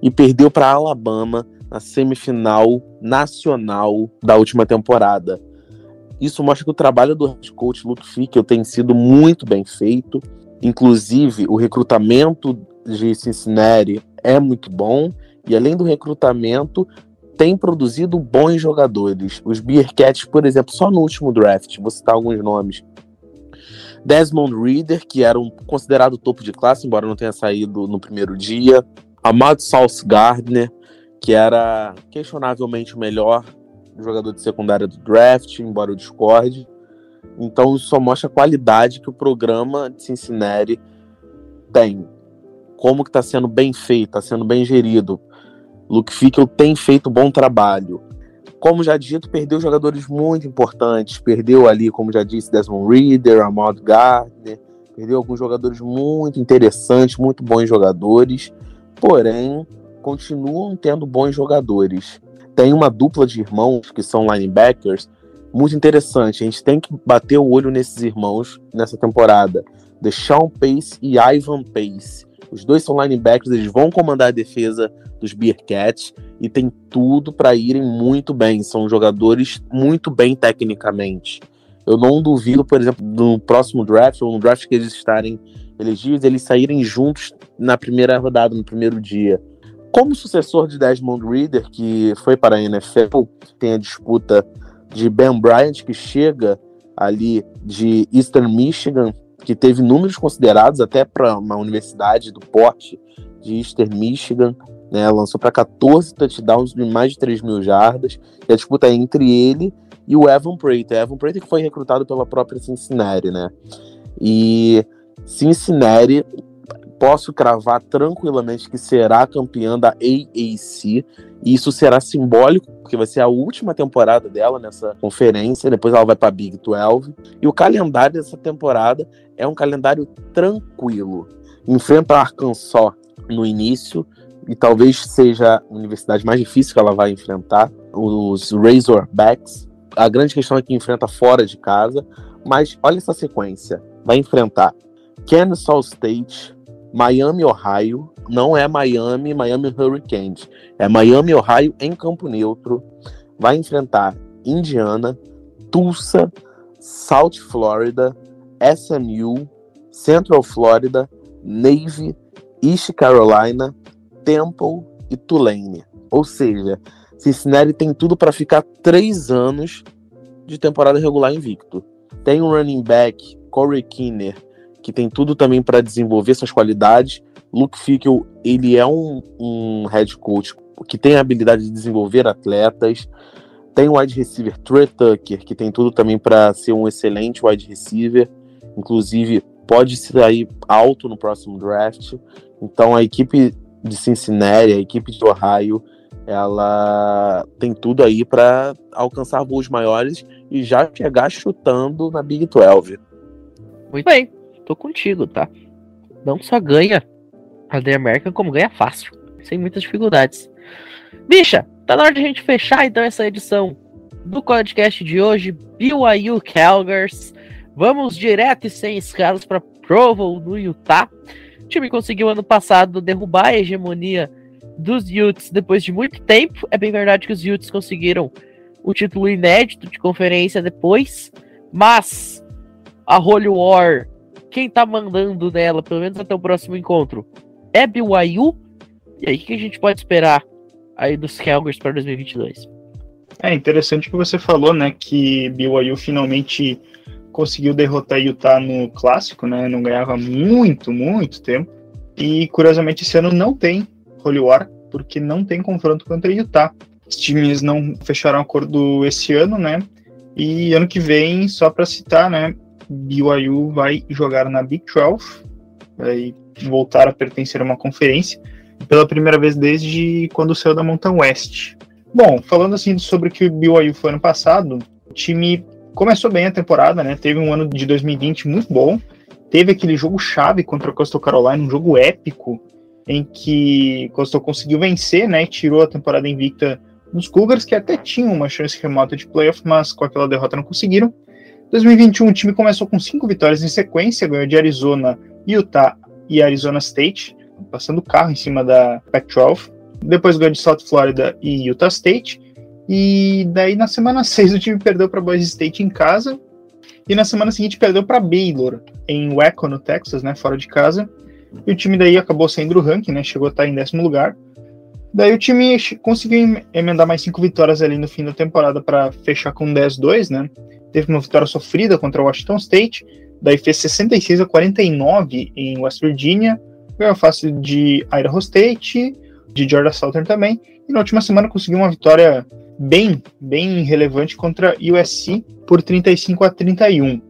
e perdeu para Alabama na semifinal nacional da última temporada. Isso mostra que o trabalho do head coach Luke Fickle tem sido muito bem feito. Inclusive, o recrutamento de Cincinnati é muito bom. E além do recrutamento, tem produzido bons jogadores. Os Bearcats, por exemplo, só no último draft, vou citar alguns nomes. Desmond Reader, que era um considerado topo de classe, embora não tenha saído no primeiro dia. Ahmad Sauce Gardner, que era questionavelmente o melhor jogador de secundária do draft, embora eu discorde. Então isso só mostra a qualidade que o programa de Cincinnati tem. Como que está sendo bem feito, está sendo bem gerido. Luke Fickle tem feito bom trabalho. Como já dito, perdeu jogadores muito importantes. Perdeu ali, como já disse, Desmond Reader, Ahmad Gardner. Perdeu alguns jogadores muito interessantes, muito bons jogadores. Porém, continuam tendo bons jogadores. Tem uma dupla de irmãos que são linebackers muito interessante. A gente tem que bater o olho nesses irmãos nessa temporada. Deshaun Pace e Ivan Pace. Os dois são linebackers, eles vão comandar a defesa dos Bearcats e tem tudo para irem muito bem. São jogadores muito bem tecnicamente. Eu não duvido, por exemplo, no próximo draft, ou no draft que eles estarem elegíveis, eles saírem juntos na primeira rodada, no primeiro dia. Como sucessor de Desmond Reader, que foi para a NFL, tem a disputa de Ben Bryant, que chega ali de Eastern Michigan, que teve números considerados até para uma universidade do porte de Eastern Michigan, né, lançou para 14 touchdowns de mais de 3 mil jardas, e a disputa é entre ele e o Evan Prater. Evan Prater que foi recrutado pela própria Cincinnati, né? E Cincinnati, posso cravar tranquilamente que será campeã da AAC, e isso será simbólico, porque vai ser a última temporada dela nessa conferência, depois ela vai para Big 12. E o calendário dessa temporada é um calendário tranquilo. Enfrenta Arkansas no início, e talvez seja a universidade mais difícil que ela vai enfrentar, os Razorbacks. A grande questão é que enfrenta fora de casa, mas olha essa sequência. Vai enfrentar Kennesaw State, Miami, Ohio, não é Miami, Miami Hurricanes, é Miami, Ohio em campo neutro. Vai enfrentar Indiana, Tulsa, South Florida, SMU, Central Florida, Navy, East Carolina, Temple e Tulane. Ou seja, Cincinnati tem tudo para ficar três anos de temporada regular invicto. Tem um running back, Corey Kinner, que tem tudo também para desenvolver suas qualidades. Luke Fickle, ele é um, um head coach que tem a habilidade de desenvolver atletas. Tem o wide receiver Trey Tucker, que tem tudo também para ser um excelente wide receiver. Inclusive, pode sair alto no próximo draft. Então, a equipe de Cincinnati, a equipe de Ohio, ela tem tudo aí para alcançar voos maiores e já chegar chutando na Big 12. Muito bem, tô contigo, tá? Não só ganha a The American, como ganha fácil. sem muitas dificuldades. Bicha, tá na hora de a gente fechar então essa edição do podcast de hoje, BYU Calgars. Vamos direto e sem escalas para Provo no Utah. O time conseguiu ano passado derrubar a hegemonia dos Utes depois de muito tempo. É bem verdade que os Utes conseguiram o título inédito de conferência depois, mas a Holy War, quem tá mandando nela, pelo menos até o próximo encontro, é BYU. E aí, o que a gente pode esperar aí dos Calgars para 2022? É interessante que você falou, né, que BYU finalmente conseguiu derrotar Utah no clássico, né? Não ganhava muito, muito tempo. E curiosamente esse ano não tem Holy War, porque não tem confronto contra Utah. Os times não fecharam acordo esse ano, né? E ano que vem, só para citar, né? BYU vai jogar na Big 12, vai voltar a pertencer a uma conferência pela primeira vez desde quando saiu da Mountain West. Bom, falando assim sobre o que o BYU foi ano passado, o time começou bem a temporada, né? Teve um ano de 2020 muito bom. Teve aquele jogo chave contra o Coastal Carolina, um jogo épico, em que Coastal conseguiu vencer, né? E tirou a temporada invicta dos Cougars, que até tinham uma chance remota de playoff, mas com aquela derrota não conseguiram. 2021 o time começou com cinco vitórias em sequência, ganhou de Arizona, Utah e Arizona State, passando o carro em cima da Pac-12. Depois ganhou de South Florida e Utah State. E daí na semana 6 o time perdeu para Boise State em casa. E na semana seguinte perdeu para Baylor, em Waco, no Texas, né, fora de casa. E o time daí acabou saindo do ranking, né, chegou a estar em décimo lugar. Daí o time conseguiu emendar mais cinco vitórias ali no fim da temporada para fechar com 10-2, né? Teve uma vitória sofrida contra o Washington State, daí fez 66 a 49 em West Virginia, ganhou fácil de Idaho State, de Georgia Southern também, e na última semana conseguiu uma vitória bem, bem relevante contra USC por 35 a 31.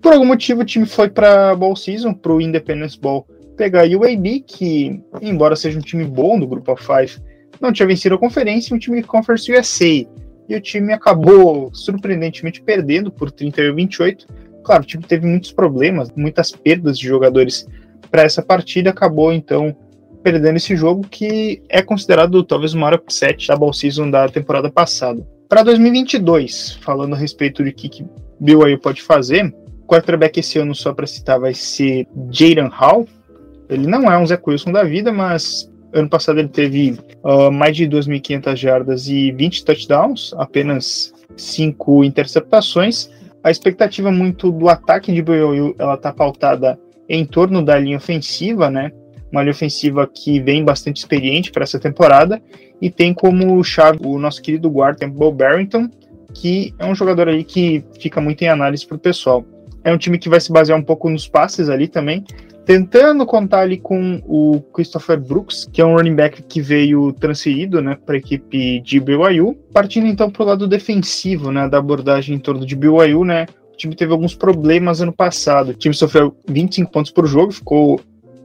Por algum motivo o time foi para Bowl Season, para o Independence Bowl, pegar a UAB, que embora seja um time bom do Grupo A5, não tinha vencido a conferência, um time de Conference USA. E o time acabou surpreendentemente perdendo por 31 a 28. Claro, o time teve muitos problemas, muitas perdas de jogadores para essa partida, acabou então perdendo esse jogo que é considerado talvez o maior upset da ball season da temporada passada. Para 2022, falando a respeito de que, que BYU pode fazer, o quarterback esse ano, só para citar, vai ser Jaden Hall. Ele não é um Zé Wilson da vida, mas ano passado ele teve uh, mais de 2.500 jardas e 20 touchdowns, apenas 5 interceptações. A expectativa muito do ataque de BYU, ela tá pautada em torno da linha ofensiva, né? uma linha ofensiva que vem bastante experiente para essa temporada e tem como chave o nosso querido guarda Campbell Barrington, que é um jogador ali que fica muito em análise para o pessoal. É um time que vai se basear um pouco nos passes ali também, tentando contar ali com o Christopher Brooks, que é um running back que veio transferido né, para a equipe de BYU. Partindo então para o lado defensivo né, da abordagem em torno de BYU, né, o time teve alguns problemas ano passado. O time sofreu 25 pontos por jogo, ficou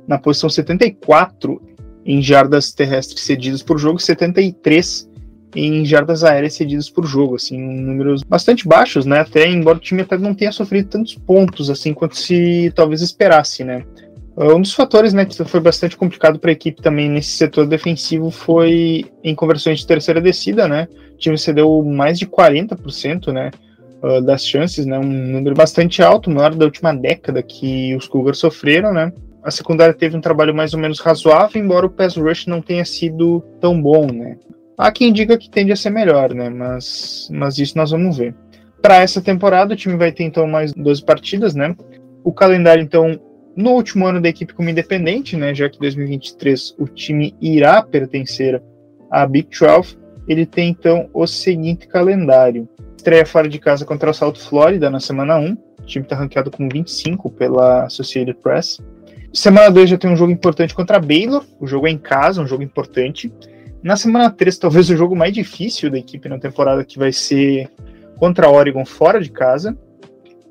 na posição 74 em jardas terrestres cedidas por jogo e 73 em jardas aéreas cedidas por jogo, assim, números bastante baixos, né? Até embora o time até não tenha sofrido tantos pontos assim quanto se talvez esperasse, né? Uh, um dos fatores, né, que foi bastante complicado para a equipe também nesse setor defensivo foi em conversões de terceira descida, né? O time cedeu mais de 40%, né? Uh, das chances, né? Um número bastante alto, maior da última década que os Cougars sofreram, né? a secundária teve um trabalho mais ou menos razoável, embora o pass rush não tenha sido tão bom, né? Há quem diga que tende a ser melhor, né? Mas, mas isso nós vamos ver. Para essa temporada, o time vai ter então mais 12 partidas, né? O calendário, então, no último ano da equipe como independente, né? Já que 2023 o time irá pertencer à Big 12, ele tem então o seguinte calendário: estreia fora de casa contra o South Florida na semana 1. O time está ranqueado com 25 pela Associated Press. Semana 2 já tem um jogo importante contra Baylor. O jogo é em casa, um jogo importante. Na semana 3, talvez o jogo mais difícil da equipe na temporada, que vai ser contra a Oregon fora de casa.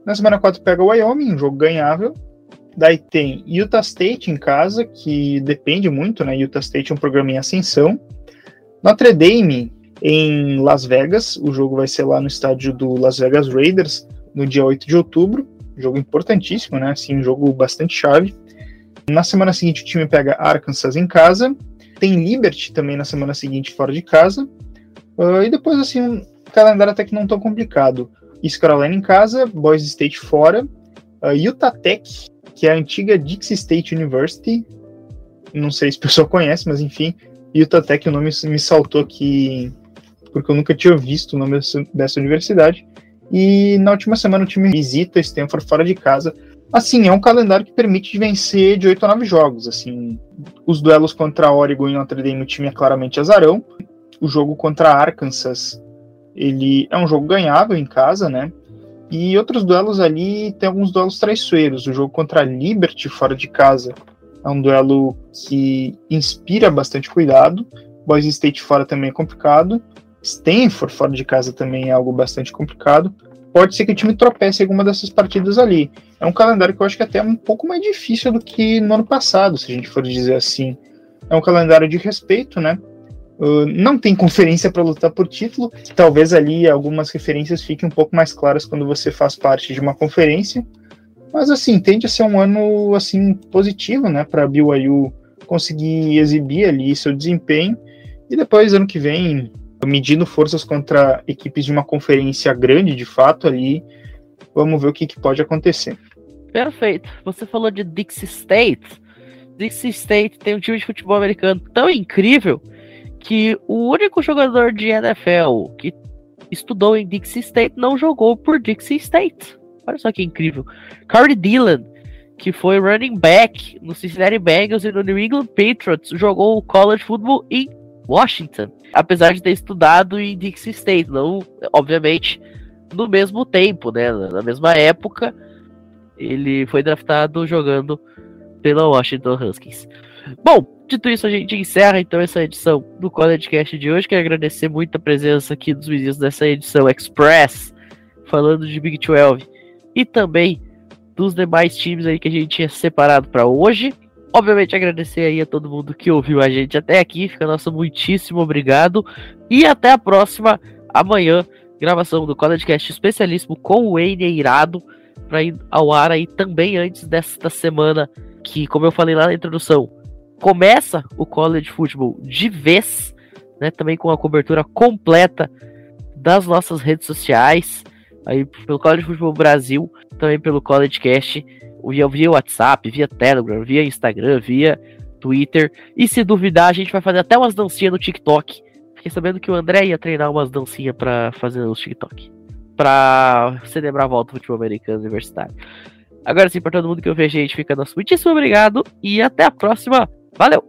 Na semana 4 pega o Wyoming, um jogo ganhável. Daí tem Utah State em casa, que depende muito, né? Utah State é um programa em ascensão. Notre Dame em Las Vegas, o jogo vai ser lá no estádio do Las Vegas Raiders, no dia 8 de outubro. Jogo importantíssimo, né? Assim, um jogo bastante chave. Na semana seguinte, o time pega Arkansas em casa. tem Liberty também na semana seguinte fora de casa. Uh, e depois, assim, um calendário até que não tão complicado. East Carolina em casa, Boise State fora, uh, Utah Tech, que é a antiga Dixie State University. Não sei se o pessoal conhece, mas enfim, Utah Tech, o nome me saltou aqui porque eu nunca tinha visto o nome dessa, universidade. E na última semana o time visita Stanford fora de casa. Assim, é um calendário que permite vencer de 8 a 9 jogos. Assim, os duelos contra Oregon e Notre Dame, o time é claramente azarão. O jogo contra Arkansas, ele é um jogo ganhável em casa, né? E outros duelos ali, tem alguns duelos traiçoeiros. O jogo contra Liberty fora de casa é um duelo que inspira bastante cuidado. Boise State fora também é complicado. Stanford fora de casa também é algo bastante complicado. Pode ser que o time tropece em alguma dessas partidas ali. É um calendário que eu acho que é até é um pouco mais difícil do que no ano passado, se a gente for dizer assim. É um calendário de respeito, né? Uh, não tem conferência para lutar por título. Talvez ali algumas referências fiquem um pouco mais claras quando você faz parte de uma conferência. Mas assim, tende a ser um ano assim positivo, né, para BYU conseguir exibir ali seu desempenho e depois ano que vem medindo forças contra equipes de uma conferência grande, de fato, ali, vamos ver o que, que pode acontecer. Perfeito. Você falou de Dixie State. Dixie State tem um time de futebol americano tão incrível que o único jogador de NFL que estudou em Dixie State não jogou por Dixie State. Olha só que incrível. Corey Dillon, que foi running back no Cincinnati Bengals e no New England Patriots, jogou college football em Washington, apesar de ter estudado em Dixie State, não, obviamente, no mesmo tempo, né, na mesma época, ele foi draftado jogando pela Washington Huskies. Bom, dito isso, a gente encerra então essa edição do College Cast de hoje. Quero agradecer muito a presença aqui dos meninos dessa edição Express, falando de Big 12 e também dos demais times aí que a gente tinha separado para hoje. Obviamente agradecer aí a todo mundo que ouviu a gente até aqui, fica nosso muitíssimo obrigado e até a próxima amanhã, gravação do Cast especialíssimo com o Wayne Irado para ir ao ar aí também antes desta semana que, como eu falei lá na introdução, começa o College Football de vez, né, também com a cobertura completa das nossas redes sociais, aí pelo College Football Brasil, também pelo College Cast via, via WhatsApp, via Telegram, via Instagram, via Twitter. E se duvidar, a gente vai fazer até umas dancinhas no TikTok. Fiquei sabendo que o André ia treinar umas dancinhas para fazer no TikTok. Pra celebrar a volta do futebol americano universitário. Agora sim, para todo mundo que ouve a gente, fica nosso muitíssimo obrigado e até a próxima. Valeu!